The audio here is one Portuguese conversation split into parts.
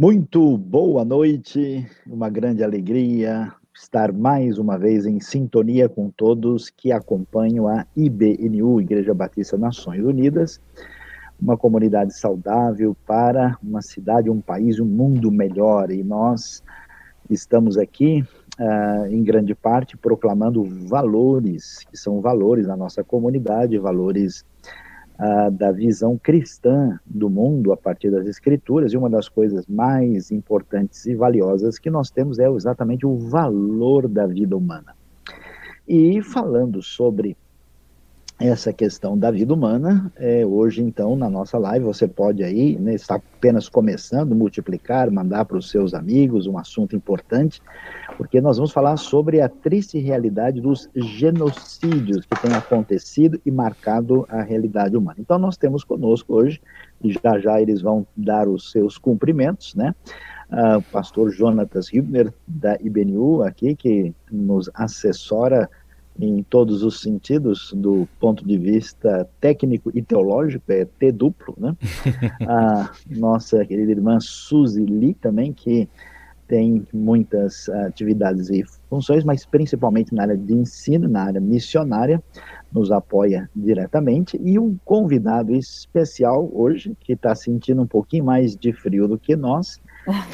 Muito boa noite, uma grande alegria estar mais uma vez em sintonia com todos que acompanham a IBNU, Igreja Batista Nações Unidas, uma comunidade saudável para uma cidade, um país, um mundo melhor. E nós estamos aqui, uh, em grande parte, proclamando valores, que são valores da nossa comunidade, valores uh, da visão cristã do mundo a partir das escrituras, e uma das coisas mais importantes e valiosas que nós temos é exatamente o valor da vida humana. E falando sobre essa questão da vida humana. É, hoje, então, na nossa live, você pode aí, né, está apenas começando, multiplicar, mandar para os seus amigos, um assunto importante, porque nós vamos falar sobre a triste realidade dos genocídios que têm acontecido e marcado a realidade humana. Então, nós temos conosco hoje, e já já eles vão dar os seus cumprimentos, né? Uh, o pastor Jonatas Hübner, da IBNU, aqui, que nos assessora em todos os sentidos, do ponto de vista técnico e teológico, é T duplo, né? a nossa querida irmã Suzy Lee também, que tem muitas atividades e funções, mas principalmente na área de ensino, na área missionária, nos apoia diretamente, e um convidado especial hoje, que está sentindo um pouquinho mais de frio do que nós,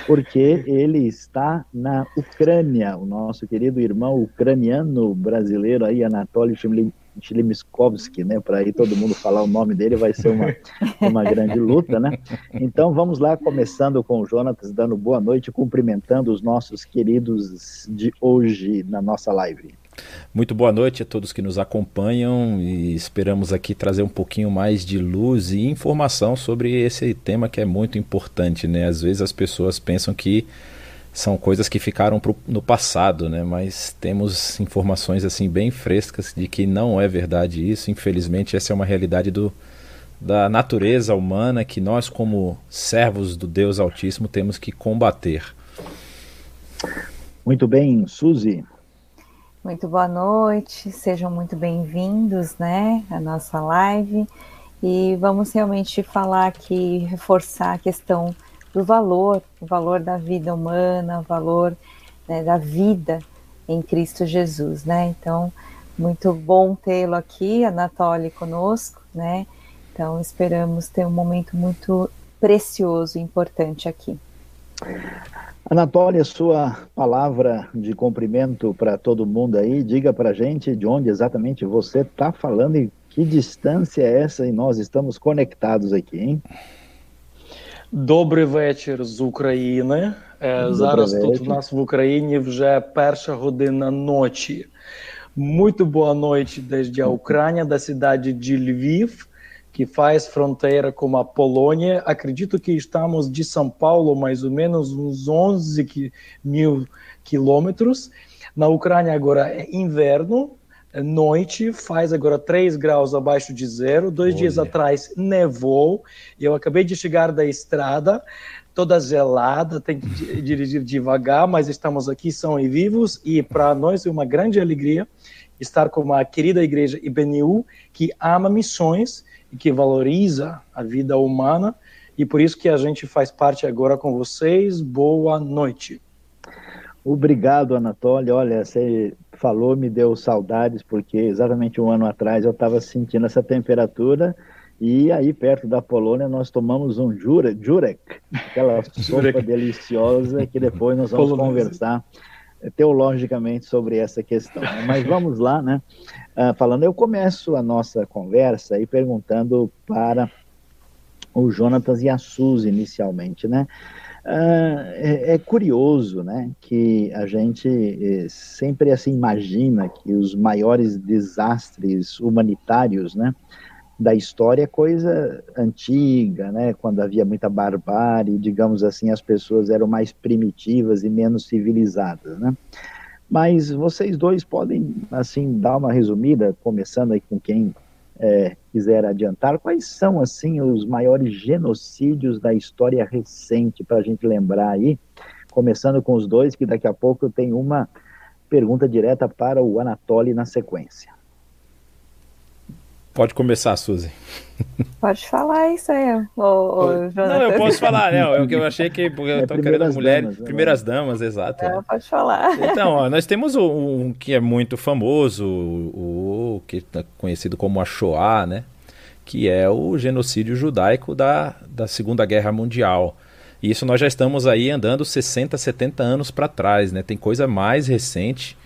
porque ele está na Ucrânia, o nosso querido irmão ucraniano brasileiro aí, Anatoly Chilimskovsky, né, para aí todo mundo falar o nome dele vai ser uma, uma grande luta, né? Então vamos lá, começando com o Jonatas, dando boa noite, cumprimentando os nossos queridos de hoje na nossa live. Muito boa noite a todos que nos acompanham e esperamos aqui trazer um pouquinho mais de luz e informação sobre esse tema que é muito importante, né? Às vezes as pessoas pensam que são coisas que ficaram pro, no passado, né? Mas temos informações assim bem frescas de que não é verdade isso. Infelizmente, essa é uma realidade do, da natureza humana que nós, como servos do Deus Altíssimo, temos que combater. Muito bem, Suzy. Muito boa noite, sejam muito bem-vindos, né, à nossa live. E vamos realmente falar aqui, reforçar a questão do valor, o valor da vida humana, o valor né, da vida em Cristo Jesus, né? Então, muito bom tê-lo aqui, Anatoly, conosco, né? Então, esperamos ter um momento muito precioso e importante aqui. Anatólia, sua palavra de cumprimento para todo mundo aí, diga para gente de onde exatamente você está falando e que distância é essa e nós estamos conectados aqui, hein? Добрий вечір з України. Зараз вечір. тут у нас в Україні вже перша година ночі. Muito boa noite desde a Ucrânia, da cidade de Lviv que faz fronteira com a Polônia. Acredito que estamos de São Paulo mais ou menos uns 11 mil quilômetros. Na Ucrânia agora é inverno, é noite, faz agora 3 graus abaixo de zero. Dois Olha. dias atrás nevou. Eu acabei de chegar da estrada, toda gelada, tem que dirigir devagar, mas estamos aqui, são e vivos, e para nós é uma grande alegria estar com uma querida igreja IBNU que ama missões e que valoriza a vida humana, e por isso que a gente faz parte agora com vocês. Boa noite. Obrigado, Anatólio. Olha, você falou, me deu saudades, porque exatamente um ano atrás eu estava sentindo essa temperatura, e aí perto da Polônia nós tomamos um jurek, jurek aquela sopa deliciosa que depois nós vamos conversar teologicamente sobre essa questão. Mas vamos lá, né? Uh, falando, eu começo a nossa conversa aí perguntando para o Jonatas e a Suzy inicialmente, né? Uh, é, é, curioso, né, que a gente eh, sempre assim imagina que os maiores desastres humanitários, né, da história é coisa antiga, né? Quando havia muita barbárie, digamos assim, as pessoas eram mais primitivas e menos civilizadas, né? Mas vocês dois podem, assim, dar uma resumida, começando aí com quem é, quiser adiantar, quais são, assim, os maiores genocídios da história recente, para a gente lembrar aí, começando com os dois, que daqui a pouco tenho uma pergunta direta para o Anatoly na sequência. Pode começar, Suzy. Pode falar isso aí, ô, ô, Não, eu posso falar, né? É o que eu achei que porque eu é, tô querendo mulheres, damas, né? primeiras damas, exato. É, pode falar. Então, ó, nós temos um, um, que é muito famoso, o, o que é conhecido como a Shoah, né? Que é o genocídio judaico da, da Segunda Guerra Mundial. E isso nós já estamos aí andando 60, 70 anos para trás, né? Tem coisa mais recente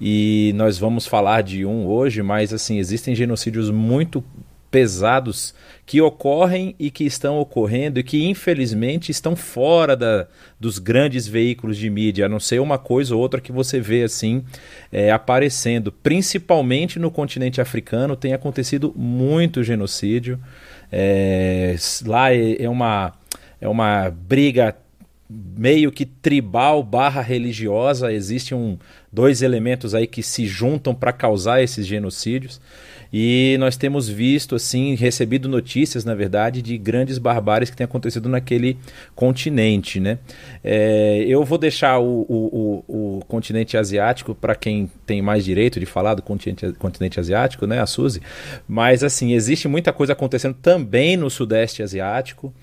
e nós vamos falar de um hoje, mas assim, existem genocídios muito pesados que ocorrem e que estão ocorrendo e que infelizmente estão fora da, dos grandes veículos de mídia, a não ser uma coisa ou outra que você vê assim é, aparecendo. Principalmente no continente africano tem acontecido muito genocídio. É, lá é, é uma, é uma briga meio que tribal barra religiosa, existem um, dois elementos aí que se juntam para causar esses genocídios. E nós temos visto, assim, recebido notícias, na verdade, de grandes barbáries que têm acontecido naquele continente, né? É, eu vou deixar o, o, o, o continente asiático para quem tem mais direito de falar do continente, continente asiático, né? A Suzy. Mas, assim, existe muita coisa acontecendo também no Sudeste Asiático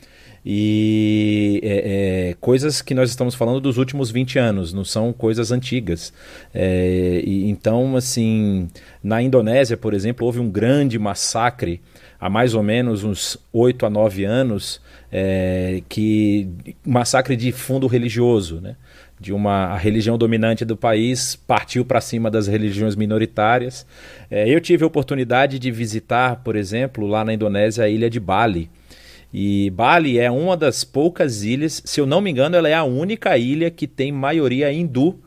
e é, é, coisas que nós estamos falando dos últimos 20 anos, não são coisas antigas. É, e, então, assim, na Indonésia, por exemplo, houve um grande massacre há mais ou menos uns 8 a 9 anos, é, que massacre de fundo religioso, né? de uma a religião dominante do país partiu para cima das religiões minoritárias. É, eu tive a oportunidade de visitar, por exemplo, lá na Indonésia, a ilha de Bali. E Bali é uma das poucas ilhas, se eu não me engano, ela é a única ilha que tem maioria hindu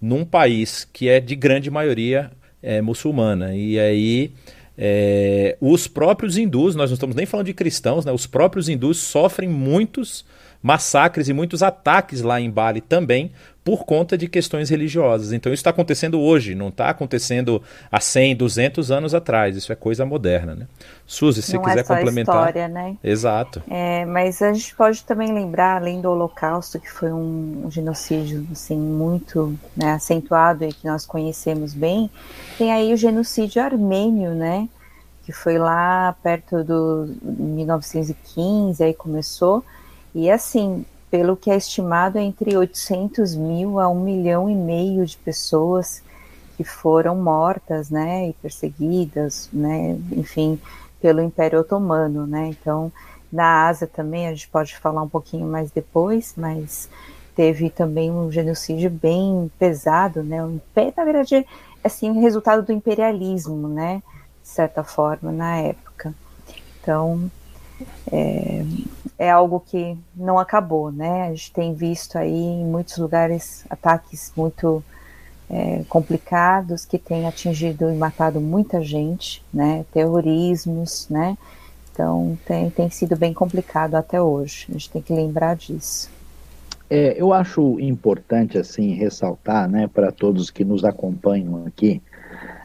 num país que é de grande maioria é, muçulmana. E aí é, os próprios hindus, nós não estamos nem falando de cristãos, né? os próprios hindus sofrem muitos massacres e muitos ataques lá em Bali também por conta de questões religiosas. Então isso está acontecendo hoje, não está acontecendo há 100, 200 anos atrás. Isso é coisa moderna, né? Suzy, se não quiser é só complementar. História, né? Exato. É, mas a gente pode também lembrar, além do Holocausto, que foi um, genocídio assim muito né, acentuado e que nós conhecemos bem, tem aí o genocídio armênio, né? Que foi lá perto do 1915, aí começou. E assim, pelo que é estimado, entre 800 mil a um milhão e meio de pessoas que foram mortas, né, e perseguidas, né, enfim, pelo Império Otomano, né. Então, na Ásia também a gente pode falar um pouquinho mais depois, mas teve também um genocídio bem pesado, né. O império, na verdade, assim, resultado do imperialismo, né, de certa forma, na época. Então, é, é algo que não acabou, né? A gente tem visto aí em muitos lugares ataques muito é, complicados que têm atingido e matado muita gente, né? Terrorismos, né? Então tem, tem sido bem complicado até hoje. A gente tem que lembrar disso. É, eu acho importante assim ressaltar, né, para todos que nos acompanham aqui,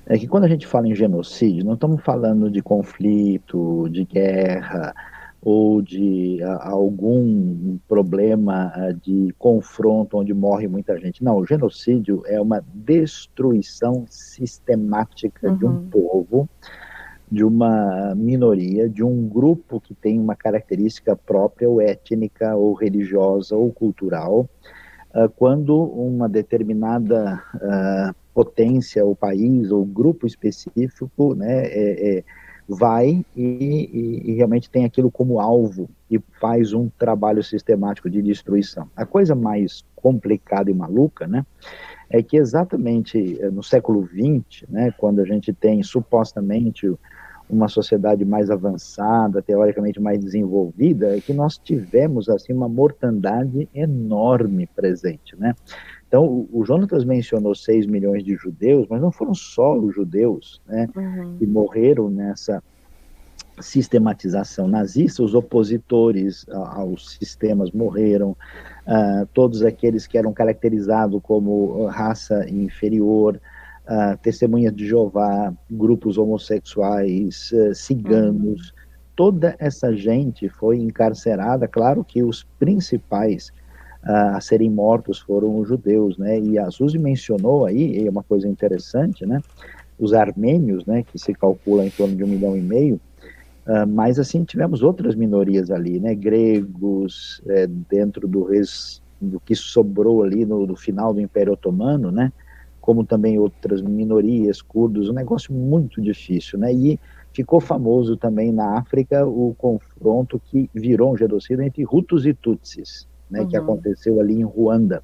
é que quando a gente fala em genocídio, não estamos falando de conflito, de guerra, ou de a, algum problema de confronto onde morre muita gente. Não, o genocídio é uma destruição sistemática uhum. de um uhum. povo, de uma minoria, de um grupo que tem uma característica própria, ou étnica, ou religiosa, ou cultural, uh, quando uma determinada uh, potência, ou país, ou grupo específico, né, é, é vai e, e, e, realmente tem aquilo como alvo e faz um trabalho sistemático de destruição. A coisa mais complicada e maluca, né, é que exatamente eh, no século XX, né, quando a gente tem supostamente uma sociedade mais avançada, teoricamente mais desenvolvida, é que nós tivemos assim uma mortandade enorme presente, né? Então, o, o Jonatas mencionou 6 milhões de judeus, mas não foram só os judeus né, uhum. que morreram nessa sistematização nazista, os opositores aos sistemas morreram, uh, todos aqueles que eram caracterizados como raça inferior, uh, testemunhas de Jeová, grupos homossexuais, uh, ciganos, uhum. toda essa gente foi encarcerada, claro que os principais a serem mortos foram os judeus, né? E a Suzy mencionou aí, é uma coisa interessante, né? os armênios, né, que se calcula em torno de um milhão e meio, Uh, mas assim tivemos outras minorias ali, né, gregos é, dentro do, res, do que sobrou ali no, no, final do Império Otomano, né, como também outras minorias, curdos, um negócio muito difícil, né, e ficou famoso também na África o confronto que virou um genocídio entre Hutus e Tutsis, né, uhum. que aconteceu ali em Ruanda.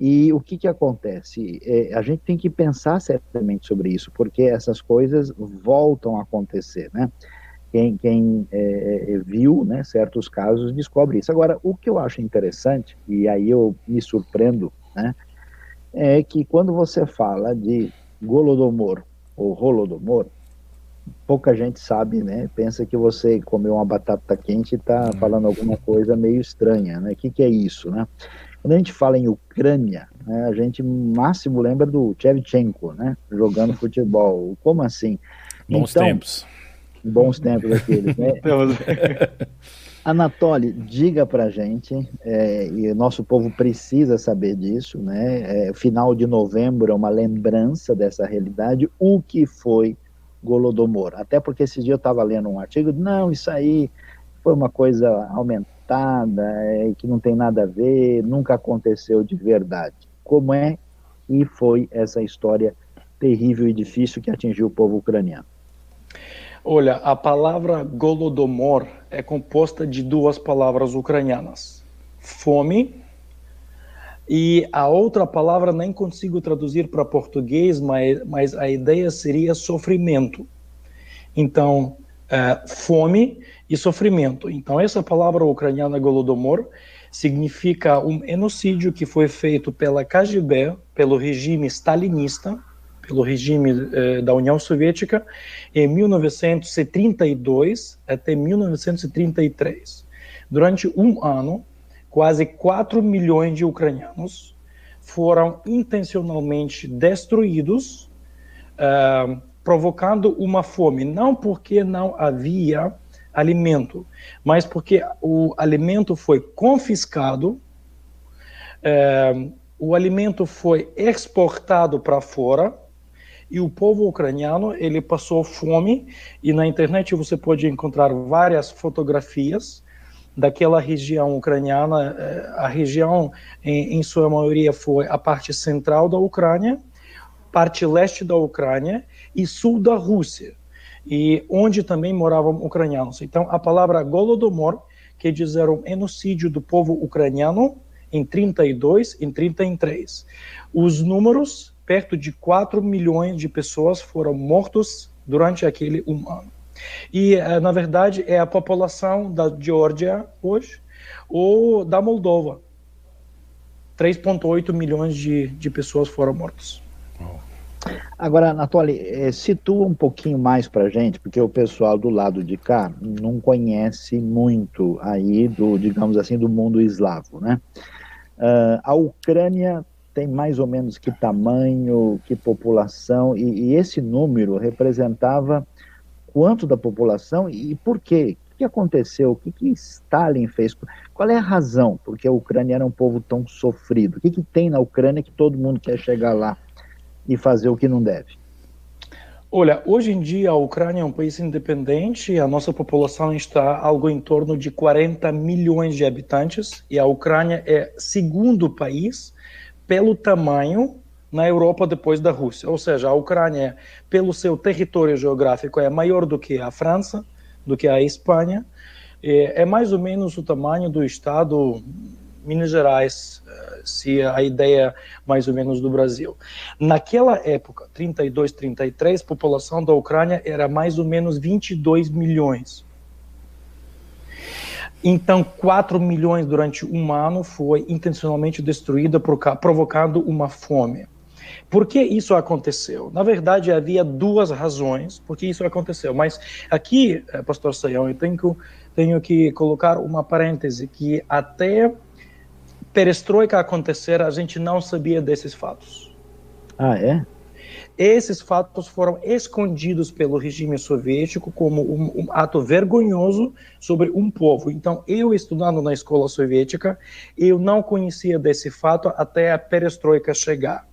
E o que, que acontece? É, a gente tem que pensar seriamente sobre isso, porque essas coisas voltam a acontecer, né? quem, quem é, é, viu né, certos casos descobre isso. Agora, o que eu acho interessante, e aí eu me surpreendo, né, é que quando você fala de Golodomor ou Rolodomor, pouca gente sabe, né? Pensa que você comeu uma batata quente e está uhum. falando alguma coisa meio estranha, né? O que, que é isso, né? Quando a gente fala em Ucrânia, né, a gente máximo lembra do Chevchenko, né? Jogando futebol. Como assim? Bons então, tempos bons tempos aqueles, né? Anatoly, diga pra gente, é, e o nosso povo precisa saber disso, né? É, final de novembro é uma lembrança dessa realidade, o que foi Golodomor. Até porque esse dia eu estava lendo um artigo, não, isso aí foi uma coisa aumentada, é, que não tem nada a ver, nunca aconteceu de verdade. Como é e foi essa história terrível e difícil que atingiu o povo ucraniano? Olha, a palavra Golodomor é composta de duas palavras ucranianas: fome e a outra palavra nem consigo traduzir para português, mas, mas a ideia seria sofrimento. Então, é, fome e sofrimento. Então, essa palavra ucraniana Golodomor significa um genocídio que foi feito pela KGB, pelo regime stalinista, pelo regime eh, da União Soviética em 1932 até 1933. Durante um ano, quase 4 milhões de ucranianos foram intencionalmente destruídos, uh, provocando uma fome, não porque não havia alimento, mas porque o alimento foi confiscado, uh, o alimento foi exportado para fora, e o povo ucraniano ele passou fome e na internet você pode encontrar várias fotografias daquela região ucraniana eh, a região em, em sua maioria foi a parte central da Ucrânia parte leste da Ucrânia e sul da Rússia e onde também moravam ucranianos então a palavra Golodomor quer dizer um genocídio do povo ucraniano em 32 em 33 os números perto de 4 milhões de pessoas foram mortos durante aquele um ano. E, eh, na verdade, é a população da Geórgia hoje ou da Moldova. 3,8 milhões de, de pessoas foram mortas. Agora, Anatoly, é, situa um pouquinho mais para gente, porque o pessoal do lado de cá não conhece muito aí do, digamos assim, do mundo eslavo, né? Uh, a Ucrânia tem mais ou menos que tamanho, que população, e, e esse número representava quanto da população e por quê? O que aconteceu? O que, que Stalin fez? Qual é a razão porque a Ucrânia era um povo tão sofrido? O que, que tem na Ucrânia que todo mundo quer chegar lá e fazer o que não deve? Olha, hoje em dia a Ucrânia é um país independente, a nossa população está algo em torno de 40 milhões de habitantes e a Ucrânia é segundo país pelo tamanho na Europa depois da Rússia. Ou seja, a Ucrânia, pelo seu território geográfico, é maior do que a França, do que a Espanha. É mais ou menos o tamanho do estado Minas Gerais, eh, se a ideia mais ou menos do Brasil. Naquela época, 32, 33, a população da Ucrânia era mais ou menos 22 milhões. Então, 4 milhões durante um ano foi intencionalmente destruída, provocando uma fome. Por que isso aconteceu? Na verdade, havia duas razões por que isso aconteceu. Mas aqui, eh, pastor Sayão, eu tenho que, tenho que colocar uma parêntese que até perestroika acontecer, a gente não sabia desses fatos. Ah, é? Esses fatos foram escondidos pelo regime soviético como um, um, ato vergonhoso sobre um povo. Então, eu estudando na escola soviética, eu não conhecia desse fato até a perestroika chegar.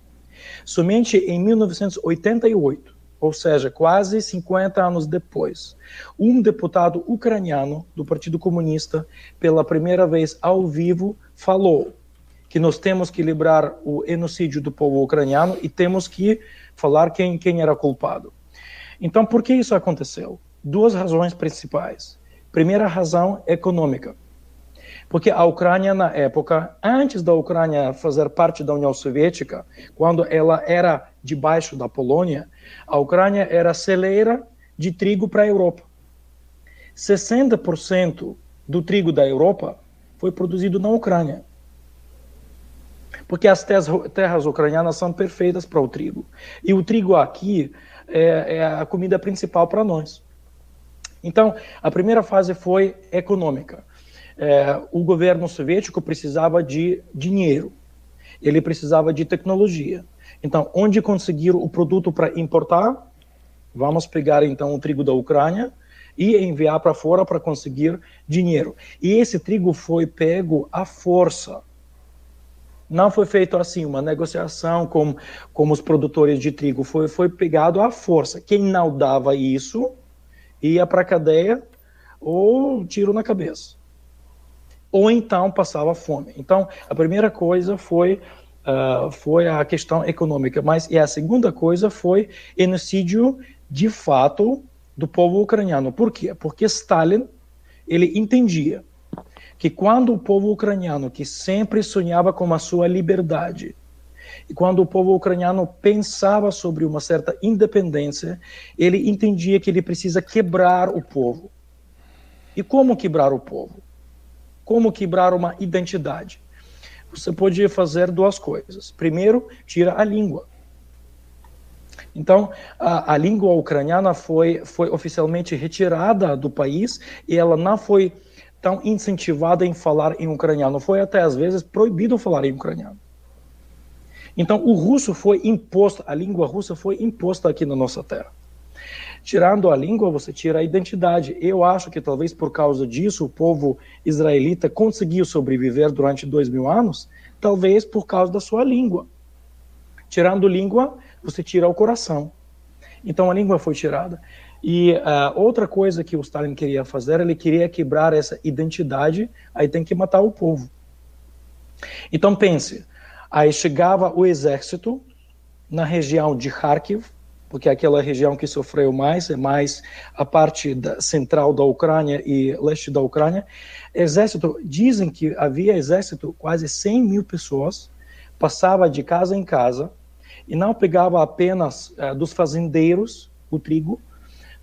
Somente em 1988, ou seja, quase 50 anos depois, um deputado ucraniano do Partido Comunista, pela primeira vez ao vivo, falou que nós temos que livrar o genocídio do povo ucraniano e temos que falar quem, quem era culpado. Então, por que isso aconteceu? Duas razões principais. Primeira razão, econômica. Porque a Ucrânia, na época, antes da Ucrânia fazer parte da União Soviética, quando ela era debaixo da Polônia, a Ucrânia era celeira de trigo para a Europa. 60% do trigo da Europa foi produzido na Ucrânia. Porque as terras, ucranianas são perfeitas para o trigo. E o trigo aqui é, é a comida principal para nós. Então, a primeira fase foi econômica é, o governo soviético precisava de dinheiro, ele precisava de tecnologia. Então, onde conseguir o produto para importar? Vamos pegar então o trigo da Ucrânia e enviar para fora para conseguir dinheiro. E esse trigo foi pego à força. Não foi feito assim uma negociação com, com os produtores de trigo, foi, foi pegado à força. Quem não dava isso ia para a cadeia ou tiro na cabeça ou então passava fome. Então, a primeira coisa foi uh, foi a questão econômica, mas e a segunda coisa foi genocídio de fato do povo ucraniano. Por quê? Porque Stalin ele entendia que quando o povo ucraniano, que sempre sonhava com a sua liberdade, e quando o povo ucraniano pensava sobre uma certa independência, ele entendia que ele precisa quebrar o povo. E como quebrar o povo? Como quebrar uma identidade. Você pode fazer duas coisas. Primeiro, tira a língua. Então, a, a, língua ucraniana foi, foi oficialmente retirada do país e ela não foi tão incentivada em falar em ucraniano. Foi até às vezes proibido falar em ucraniano. Então, o russo foi imposto, a língua russa foi imposta aqui na nossa terra. Tirando a língua, você tira a identidade. Eu acho que talvez por causa disso o povo israelita conseguiu sobreviver durante dois mil anos, talvez por causa da sua língua. Tirando língua, você tira o coração. Então a língua foi tirada. E uh, outra coisa que o Stalin queria fazer, ele queria quebrar essa identidade, aí tem que matar o povo. Então pense, aí chegava o exército na região de Kharkiv, porque é aquela região que sofreu mais é mais a parte da, central da Ucrânia e leste da Ucrânia. Exército, dizem que havia exército, quase 100 mil pessoas, passava de casa em casa e não pegava apenas uh, dos fazendeiros o trigo,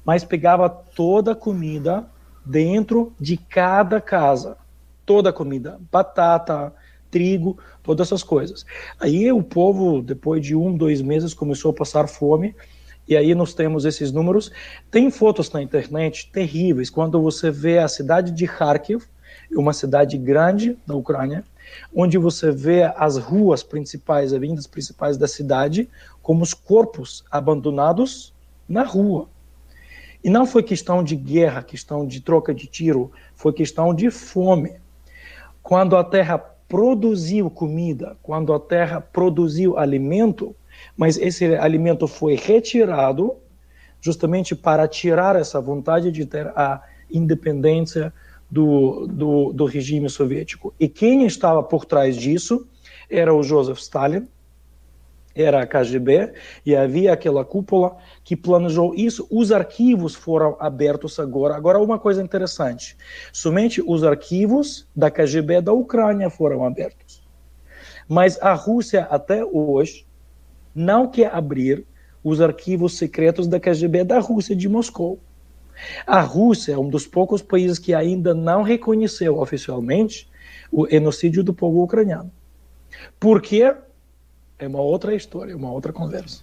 mas pegava toda a comida dentro de cada casa. Toda a comida, batata, trigo, todas essas coisas. Aí o povo, depois de um, dois meses, começou a passar fome e aí nós temos esses números. Tem fotos na internet terríveis quando você vê a cidade de Kharkiv, uma cidade grande da Ucrânia, onde você vê as ruas principais, avenidas principais da cidade, como os corpos abandonados na rua. E não foi questão de guerra, questão de troca de tiro, foi questão de fome. Quando a terra produziu comida, quando a terra produziu alimento, mas esse alimento foi retirado justamente para tirar essa vontade de ter a independência do, do, do regime soviético. E quem estava por trás disso era o Joseph Stalin, era a KGB, e havia aquela cúpula que planejou isso. Os arquivos foram abertos agora. Agora, uma coisa interessante: somente os arquivos da KGB da Ucrânia foram abertos. Mas a Rússia, até hoje, não quer abrir os arquivos secretos da KGB da Rússia de Moscou. A Rússia é um dos poucos países que ainda não reconheceu oficialmente o genocídio do povo ucraniano. Por quê? É uma outra história, uma outra conversa.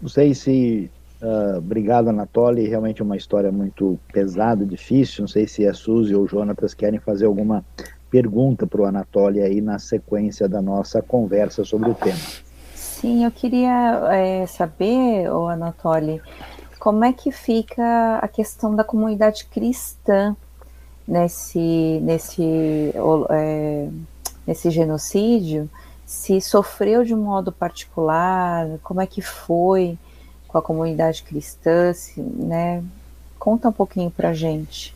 Não sei se. Uh, obrigado, Anatoly. Realmente é uma história muito pesada, difícil. Não sei se a Suzy ou o Jonatas querem fazer alguma pergunta para o Anatoly aí na sequência da nossa conversa sobre o tema. Sim, eu queria é, saber, o Anatoly, como é que fica a questão da comunidade cristã nesse, nesse, é, nesse genocídio? Se sofreu de um modo particular, como é que foi? com a comunidade cristã, né? Conta um pouquinho para gente.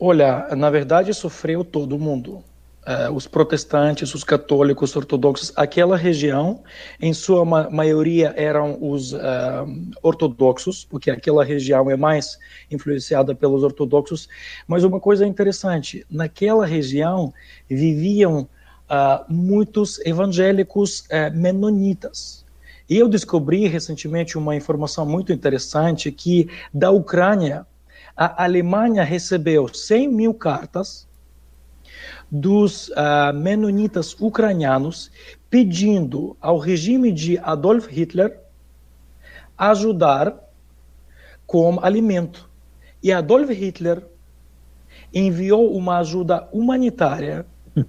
Olha, na verdade sofreu todo mundo. Uh, os protestantes, os católicos, os ortodoxos, aquela região, em sua ma maioria eram os uh, ortodoxos, porque aquela região é mais influenciada pelos ortodoxos. Mas uma coisa interessante, naquela região viviam uh, muitos evangélicos menonitas. E eu descobri recentemente uma informação muito interessante que da Ucrânia a Alemanha recebeu 100 mil cartas dos uh, menonitas ucranianos pedindo ao regime de Adolf Hitler ajudar com alimento. E Adolf Hitler enviou uma ajuda humanitária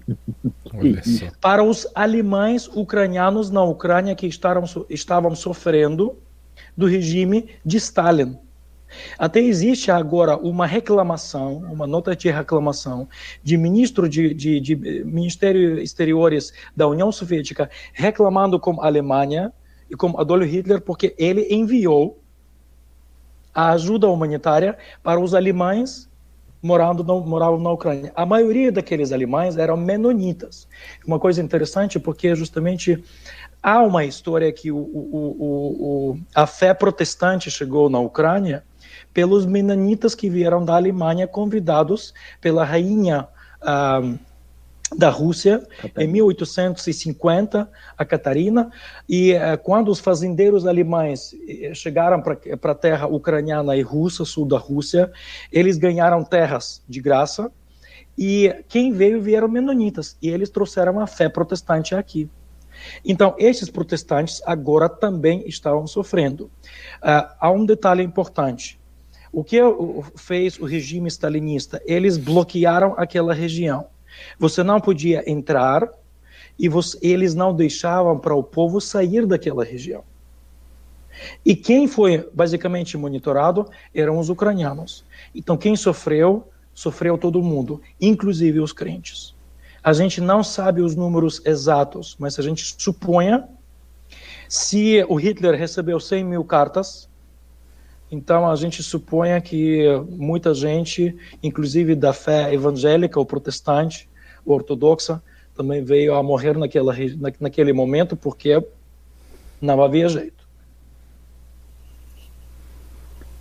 para os alemães ucranianos na Ucrânia que estavam, estavam sofrendo do regime de Stalin. Até existe agora uma reclamação, uma nota de reclamação de ministro de, de, de Ministério Exteriores da União Soviética reclamando com a Alemanha e com Adolf Hitler porque ele enviou a ajuda humanitária para os alemães morando no, moravam na Ucrânia. A maioria daqueles alemães eram menonitas. Uma coisa interessante porque justamente há uma história que o, o, o, a fé protestante chegou na Ucrânia pelos menonitas que vieram da Alemanha, convidados pela rainha ah, da Rússia em 1850, a Catarina, e eh, quando os fazendeiros alemães eh, chegaram para a terra ucraniana e russa, sul da Rússia, eles ganharam terras de graça, e quem veio vieram menonitas, e eles trouxeram a fé protestante aqui. Então, esses protestantes agora também estavam sofrendo. Uh, há um detalhe importante. O que fez o regime stalinista? Eles bloquearam aquela região. Você não podia entrar e você, eles não deixavam para o povo sair daquela região. E quem foi basicamente monitorado eram os ucranianos. Então, quem sofreu, sofreu todo mundo, inclusive os crentes. A gente não sabe os números exatos, mas a gente suponha se o Hitler recebeu 100 mil cartas, então, a gente supõe que muita gente, inclusive da fé evangélica ou protestante, ou ortodoxa, também veio a morrer naquela, naquele momento porque não havia jeito.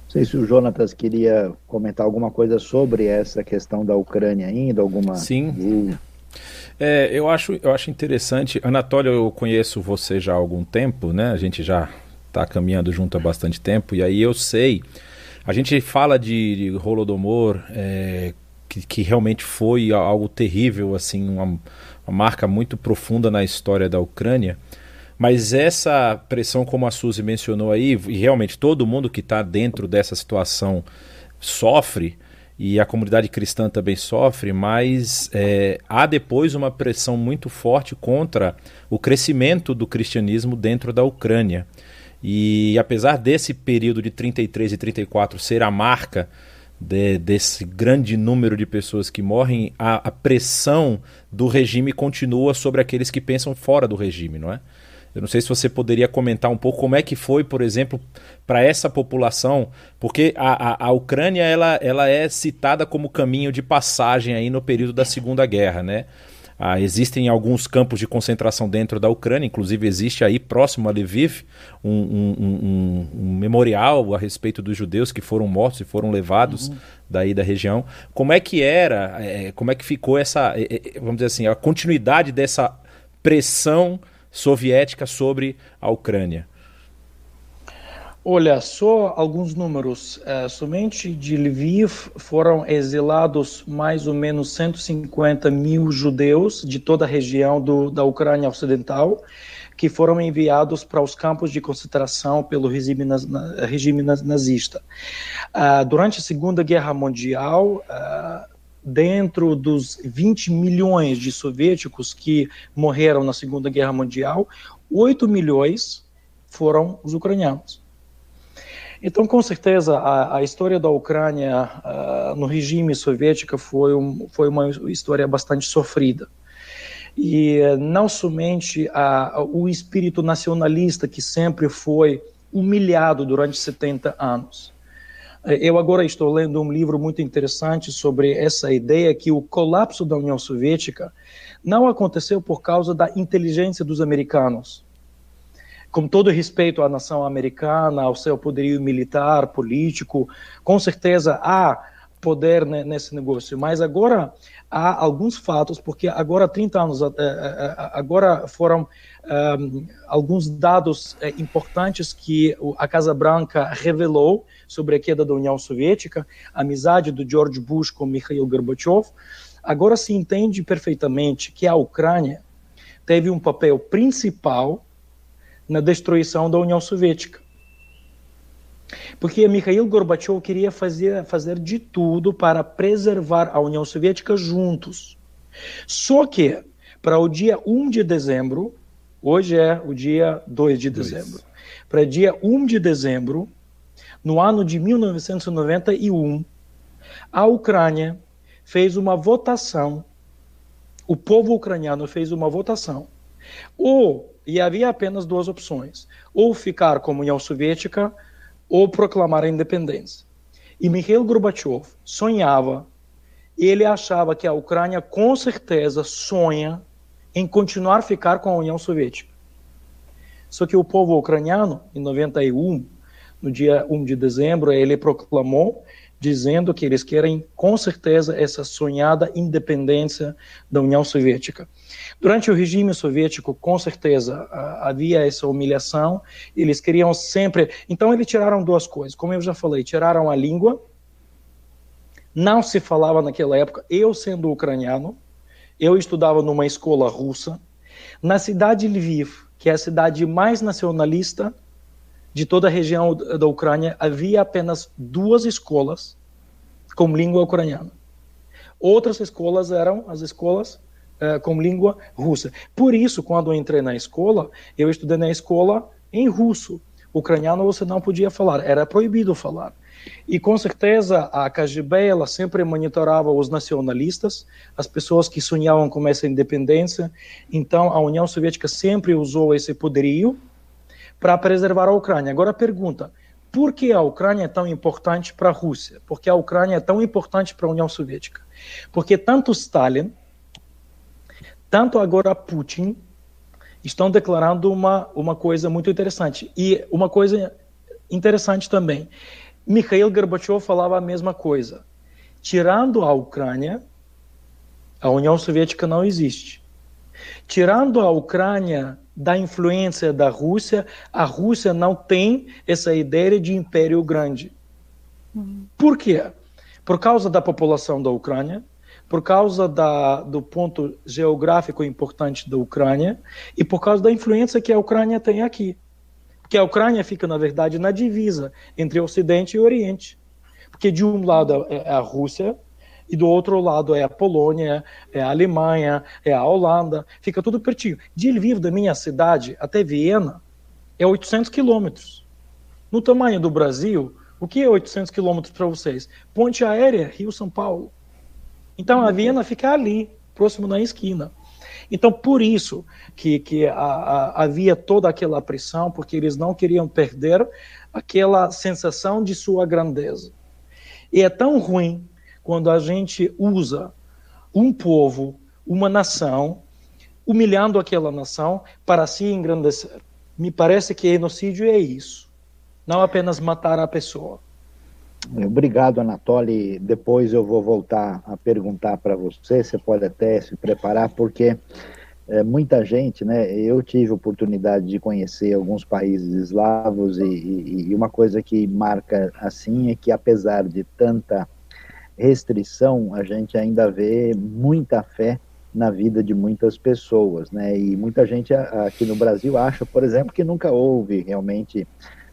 Não sei se o Jonatas queria comentar alguma coisa sobre essa questão da Ucrânia ainda, alguma... Sim. É, eu, acho, eu acho interessante. Anatólia, eu conheço você já há algum tempo, né? A gente já está caminhando junto há bastante tempo, e aí eu sei. A gente fala de, de Holodomor, é, que, que, realmente foi algo terrível, assim, uma, uma marca muito profunda na história da Ucrânia. Mas essa pressão, como a Suzy mencionou aí, e realmente todo mundo que está dentro dessa situação sofre, e a comunidade cristã também sofre, mas é, há depois uma pressão muito forte contra o crescimento do cristianismo dentro da Ucrânia. E apesar desse período de 33 e 34 ser a marca de, desse grande número de pessoas que morrem, a, a, pressão do regime continua sobre aqueles que pensam fora do regime, não é? Eu não sei se você poderia comentar um pouco como é que foi, por exemplo, para essa população, porque a, a, a, Ucrânia ela, ela é citada como caminho de passagem aí no período da Segunda Guerra, né? Ah, existem alguns campos de concentração dentro da Ucrânia, inclusive existe aí próximo a Lviv um, um, um, um memorial a respeito dos judeus que foram mortos e foram levados uhum. daí da região. Como é que era, é, como é que ficou essa, é, é, vamos dizer assim, a continuidade dessa pressão soviética sobre a Ucrânia? Olha, só alguns números. É, somente de Lviv foram exilados mais ou menos 150 mil judeus de toda a região do, da Ucrânia Ocidental, que foram enviados para os campos de concentração pelo regime, regime nazista. Uh, durante a Segunda Guerra Mundial, uh, dentro dos 20 milhões de soviéticos que morreram na Segunda Guerra Mundial, 8 milhões foram os ucranianos. Então, com certeza, a, a história da Ucrânia uh, no regime soviético foi, um, foi uma história bastante sofrida. E não somente a, o espírito nacionalista que sempre foi humilhado durante 70 anos. Eu agora estou lendo um livro muito interessante sobre essa ideia que o colapso da União Soviética não aconteceu por causa da inteligência dos americanos. Com todo respeito à nação americana, ao seu poderio militar, político, com certeza há poder nesse negócio, mas agora há alguns fatos, porque agora 30 anos, eh, eh, eh, agora foram um, alguns dados importantes que a Casa Branca revelou sobre a queda da União Soviética, a amizade do George Bush com Mikhail Gorbachev, agora se entende perfeitamente que a Ucrânia teve um papel principal na destruição da União Soviética. Porque Mikhail Gorbachev queria fazer, fazer de tudo para preservar a União Soviética juntos. Só que, para o dia 1 de dezembro, hoje é o dia 2 de dezembro, para o dia 1 de dezembro, no ano de 1991, a Ucrânia fez uma votação, o povo ucraniano fez uma votação, ou, e havia apenas duas opções, ou ficar como União Soviética ou proclamar a independência. E Mikhail Gorbachev sonhava, ele achava que a Ucrânia com certeza sonha em continuar a ficar com a União Soviética. Só que o povo ucraniano, em 91, no dia 1 de dezembro, ele proclamou dizendo que eles querem com certeza essa sonhada independência da União Soviética. Durante o regime soviético, com certeza, havia essa humilhação, eles queriam sempre. Então, eles tiraram duas coisas, como eu já falei: tiraram a língua, não se falava naquela época. Eu, sendo ucraniano, eu estudava numa escola russa, na cidade de Lviv, que é a cidade mais nacionalista de toda a região da Ucrânia, havia apenas duas escolas com língua ucraniana. Outras escolas eram as escolas uh, com língua russa. Por isso, quando eu entrei na escola, eu estudei na escola em russo. Ucraniano você não podia falar, era proibido falar. E com certeza a KGB ela sempre monitorava os nacionalistas, as pessoas que sonhavam com essa independência. Então a União Soviética sempre usou esse poderio para preservar a Ucrânia. Agora pergunta: por que a Ucrânia é tão importante para a Rússia? Por que a Ucrânia é tão importante para a União Soviética? Porque tanto Stalin tanto agora Putin estão declarando uma, uma coisa muito interessante. E uma coisa interessante também, Mikhail Gorbachev falava a mesma coisa. Tirando a Ucrânia, a União Soviética não existe. Tirando a Ucrânia da influência da Rússia, a Rússia não tem essa ideia de império grande. Por quê? Por causa da população da Ucrânia, por causa da, do ponto geográfico importante da Ucrânia e por causa da influência que a Ucrânia tem aqui. Porque a Ucrânia fica, na verdade, na divisa entre Ocidente e Oriente. Porque de um lado é a Rússia e do outro lado é a Polônia, é a Alemanha, é a Holanda, fica tudo pertinho. De Lviv, da minha cidade, até Viena, é 800 quilômetros. No tamanho do Brasil, o que é 800 quilômetros para vocês? Ponte aérea, Rio-São Paulo. Então a Viena fica ali, próximo na esquina. Então, por isso que, que a, a, havia toda aquela pressão, porque eles não queriam perder aquela sensação de sua grandeza. E é tão ruim quando a gente usa um povo, uma nação, humilhando aquela nação para se engrandecer. Me parece que genocídio é isso. Não apenas matar a pessoa. Obrigado, Anatoly. Depois eu vou voltar a perguntar para você, você pode até se preparar, porque é, muita gente, né? Eu tive oportunidade de conhecer alguns países eslavos e, e, e uma coisa que marca assim é que, apesar de tanta restrição, a gente ainda vê muita fé na vida de muitas pessoas, né? E muita gente aqui no Brasil acha, por exemplo, que nunca houve realmente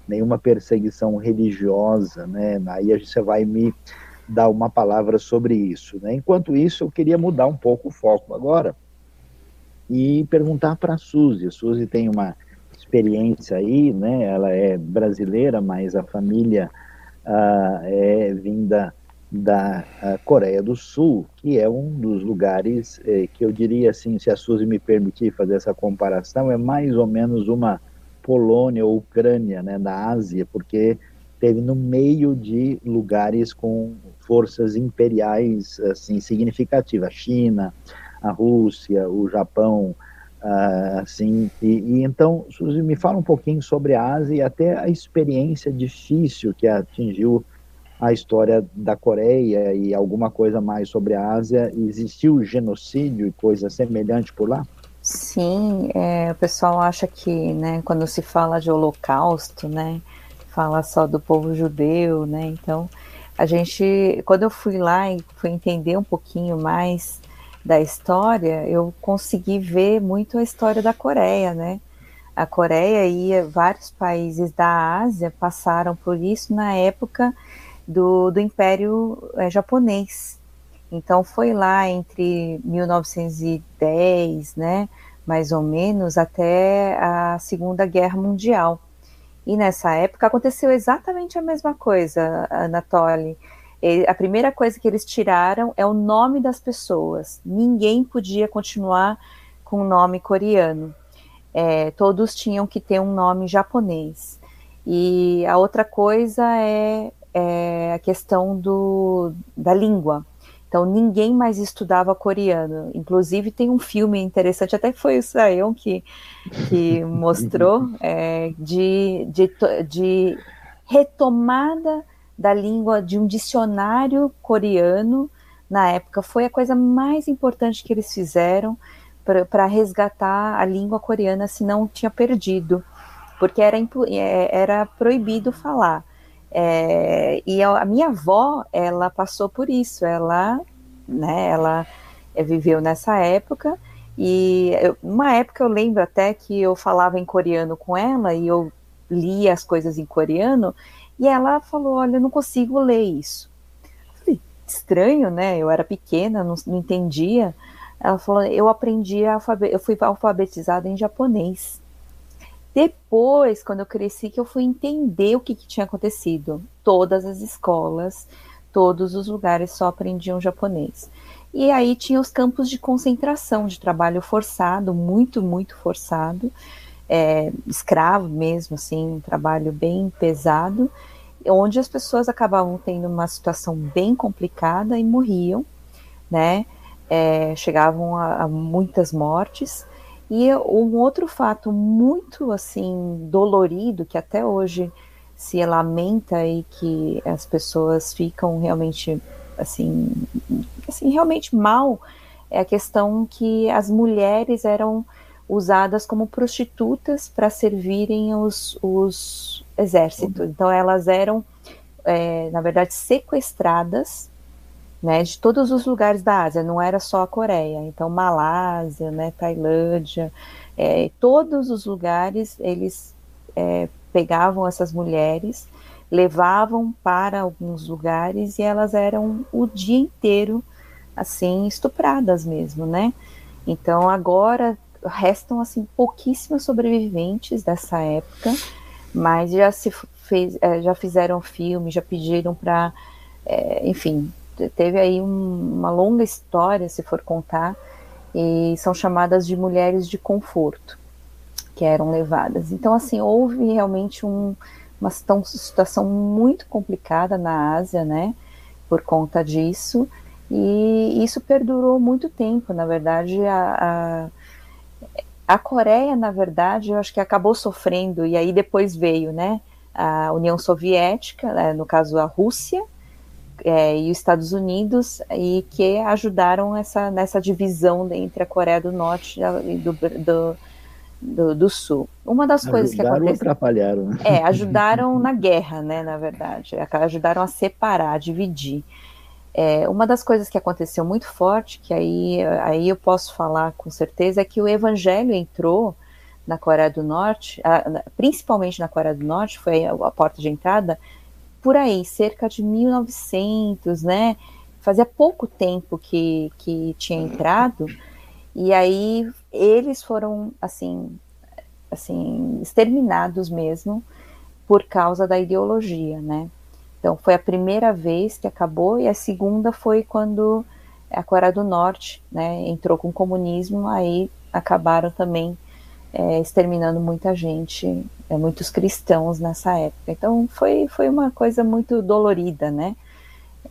nenhuma perseguição religiosa, né? Aí você vai me dar uma palavra sobre isso, né? Enquanto isso, eu queria mudar um pouco o foco agora e perguntar para a Suzy. A Suzy tem uma experiência aí, né? Ela é brasileira, mas a família uh, é vinda da Coreia do Sul, que é um dos lugares eh, que eu diria assim, se a Suzy me permitir fazer essa comparação, é mais ou menos uma Polônia ou Ucrânia, né, da Ásia, porque teve no meio de lugares com forças imperiais assim significativas, a China, a Rússia, o Japão, uh, assim, e, e, então, Suzy, me fala um pouquinho sobre a Ásia e até a experiência difícil que atingiu a história da Coreia e alguma coisa mais sobre a Ásia. Existiu genocídio e coisa semelhante por lá? Sim, é, o pessoal acha que, né, quando se fala de holocausto, né, fala só do povo judeu, né, então a gente, quando eu fui lá e fui entender um pouquinho mais da história, eu consegui ver muito a história da Coreia, né, a Coreia e vários países da Ásia passaram por isso na época do, do Império é, Japonês, então foi lá entre 1910, né, mais ou menos, até a Segunda Guerra Mundial. E nessa época aconteceu exatamente a mesma coisa, Anatoly. A primeira coisa que eles tiraram é o nome das pessoas. Ninguém podia continuar com o nome coreano. É, todos tinham que ter um nome japonês. E a outra coisa é, é a questão do, da língua. Então ninguém mais estudava coreano. Inclusive tem um filme interessante, até foi o Sayon que, que mostrou, é, de, de, de retomada da língua de um dicionário coreano na época. Foi a coisa mais importante que eles fizeram para resgatar a língua coreana, se não tinha perdido, porque era, é, era proibido falar. É, e a, minha avó, ela passou por isso, ela, né, ela é, viveu nessa época, e eu, uma época eu lembro até que eu falava em coreano com ela, e eu lia as coisas em coreano, e ela falou, olha, eu não consigo ler isso. Eu falei, estranho, né, eu era pequena, não, não entendia, ela falou, eu aprendi, eu fui alfabetizada em japonês, depois, quando eu cresci, que eu fui entender o que, que tinha acontecido. Todas as escolas, todos os lugares só aprendiam japonês. E aí tinha os campos de concentração, de trabalho forçado, muito, muito forçado, é, escravo mesmo, assim, um trabalho bem pesado, onde as pessoas acabavam tendo uma situação bem complicada e morriam, né? É, chegavam a, a muitas mortes. E um outro fato muito assim dolorido que até hoje se lamenta e que as pessoas ficam realmente assim, assim realmente mal é a questão que as mulheres eram usadas como prostitutas para servirem os, os exércitos. Então elas eram, é, na verdade, sequestradas né, de todos os lugares da Ásia, não era só a Coreia, então Malásia, né, Tailândia, é, todos os lugares eles é, pegavam essas mulheres, levavam para alguns lugares e elas eram o dia inteiro assim estupradas mesmo, né? Então agora restam assim pouquíssimas sobreviventes dessa época, mas já se fez, é, já fizeram filme, já pediram para, é, enfim, teve aí um, uma longa história, se for contar, e são chamadas de mulheres de conforto, que eram levadas. Então, assim, houve realmente um, uma situação muito complicada na Ásia, né, por conta disso, e isso perdurou muito tempo. Na verdade, a, a, a Coreia, na verdade, eu acho que acabou sofrendo, e aí depois veio, né, a União Soviética, né, no caso a Rússia, é, e os Estados Unidos e que ajudaram essa, nessa divisão entre a Coreia do Norte e do, do, do, do Sul. Uma das ajudaram coisas que aconteceu... atrapalharam. Né? É, ajudaram na guerra, né, na verdade. Ajudaram a separar, a dividir. É, uma das coisas que aconteceu muito forte, que aí, aí eu posso falar com certeza, é que o evangelho entrou na Coreia do Norte, principalmente na Coreia do Norte, foi a porta de entrada, por aí, cerca de 1900, né? Fazia pouco tempo que, que tinha entrado, e aí eles foram, assim, assim, exterminados mesmo por causa da ideologia, né? Então foi a primeira vez que acabou, e a segunda foi quando a Coreia do Norte, né, entrou com o comunismo, aí acabaram também é, exterminando muita gente, é, muitos cristãos nessa época. Então foi, foi uma coisa muito dolorida, né?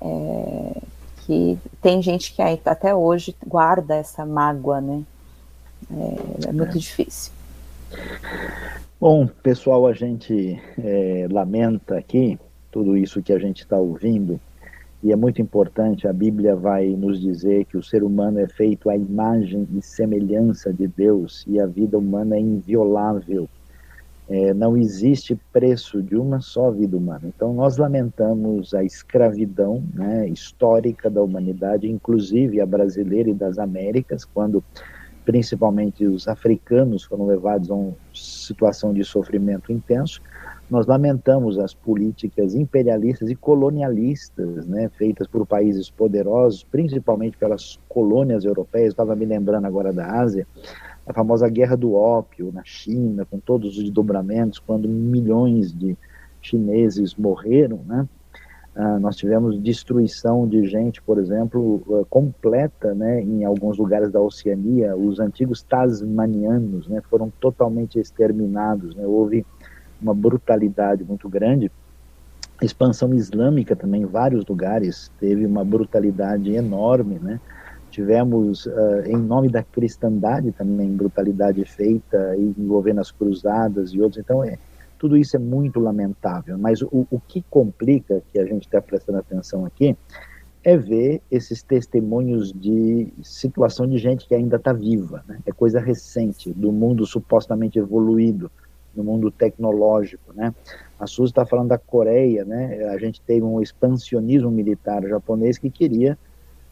É, que tem gente que até hoje guarda essa mágoa, né? É, é muito difícil. Bom, pessoal, a gente é, lamenta aqui tudo isso que a gente está ouvindo e é muito importante, a Bíblia vai nos dizer que o ser humano é feito à imagem e semelhança de Deus e a vida humana é inviolável. É, não existe preço de uma só vida humana. Então, nós lamentamos a escravidão né, histórica da humanidade, inclusive a brasileira e das Américas, quando principalmente os africanos foram levados a uma situação de sofrimento intenso nós lamentamos as políticas imperialistas e colonialistas, né, feitas por países poderosos, principalmente pelas colônias europeias. Estava me lembrando agora da Ásia, a famosa Guerra do Ópio na China, com todos os desdobramentos, quando milhões de chineses morreram, né? Ah, nós tivemos destruição de gente, por exemplo, uh, completa, né, em alguns lugares da Oceania. Os antigos tasmanianos, né, foram totalmente exterminados. Né? Houve uma brutalidade muito grande. A expansão islâmica também em vários lugares teve uma brutalidade enorme, né? Tivemos, uh, em nome da cristandade também, brutalidade feita envolvendo as cruzadas e outros. Então, é, tudo isso é muito lamentável. Mas o, o que complica, que a gente está prestando atenção aqui, é ver esses testemunhos de situação de gente que ainda está viva. Né? É coisa recente, do mundo supostamente evoluído no mundo tecnológico, né? A Suzy está falando da Coreia, né? A gente teve um expansionismo militar japonês que queria,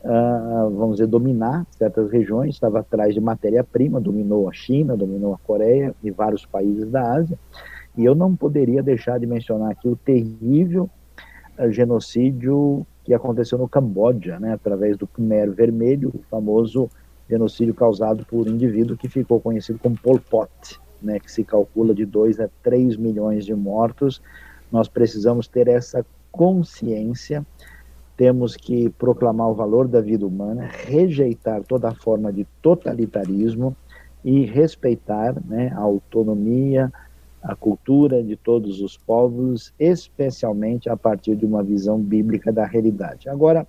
uh, vamos dizer, dominar certas regiões, estava atrás de matéria-prima, dominou a China, dominou a Coreia e vários países da Ásia. E eu não poderia deixar de mencionar aqui o terrível uh, genocídio que aconteceu no Camboja, né? Através do Khmer Vermelho, o famoso genocídio causado por um indivíduo que ficou conhecido como Pol Pot né, que se calcula de 2 a 3 milhões de mortos, nós precisamos ter essa consciência, temos que proclamar o valor da vida humana, rejeitar toda forma de totalitarismo e respeitar né, a autonomia, a cultura de todos os povos, especialmente a partir de uma visão bíblica da realidade. Agora,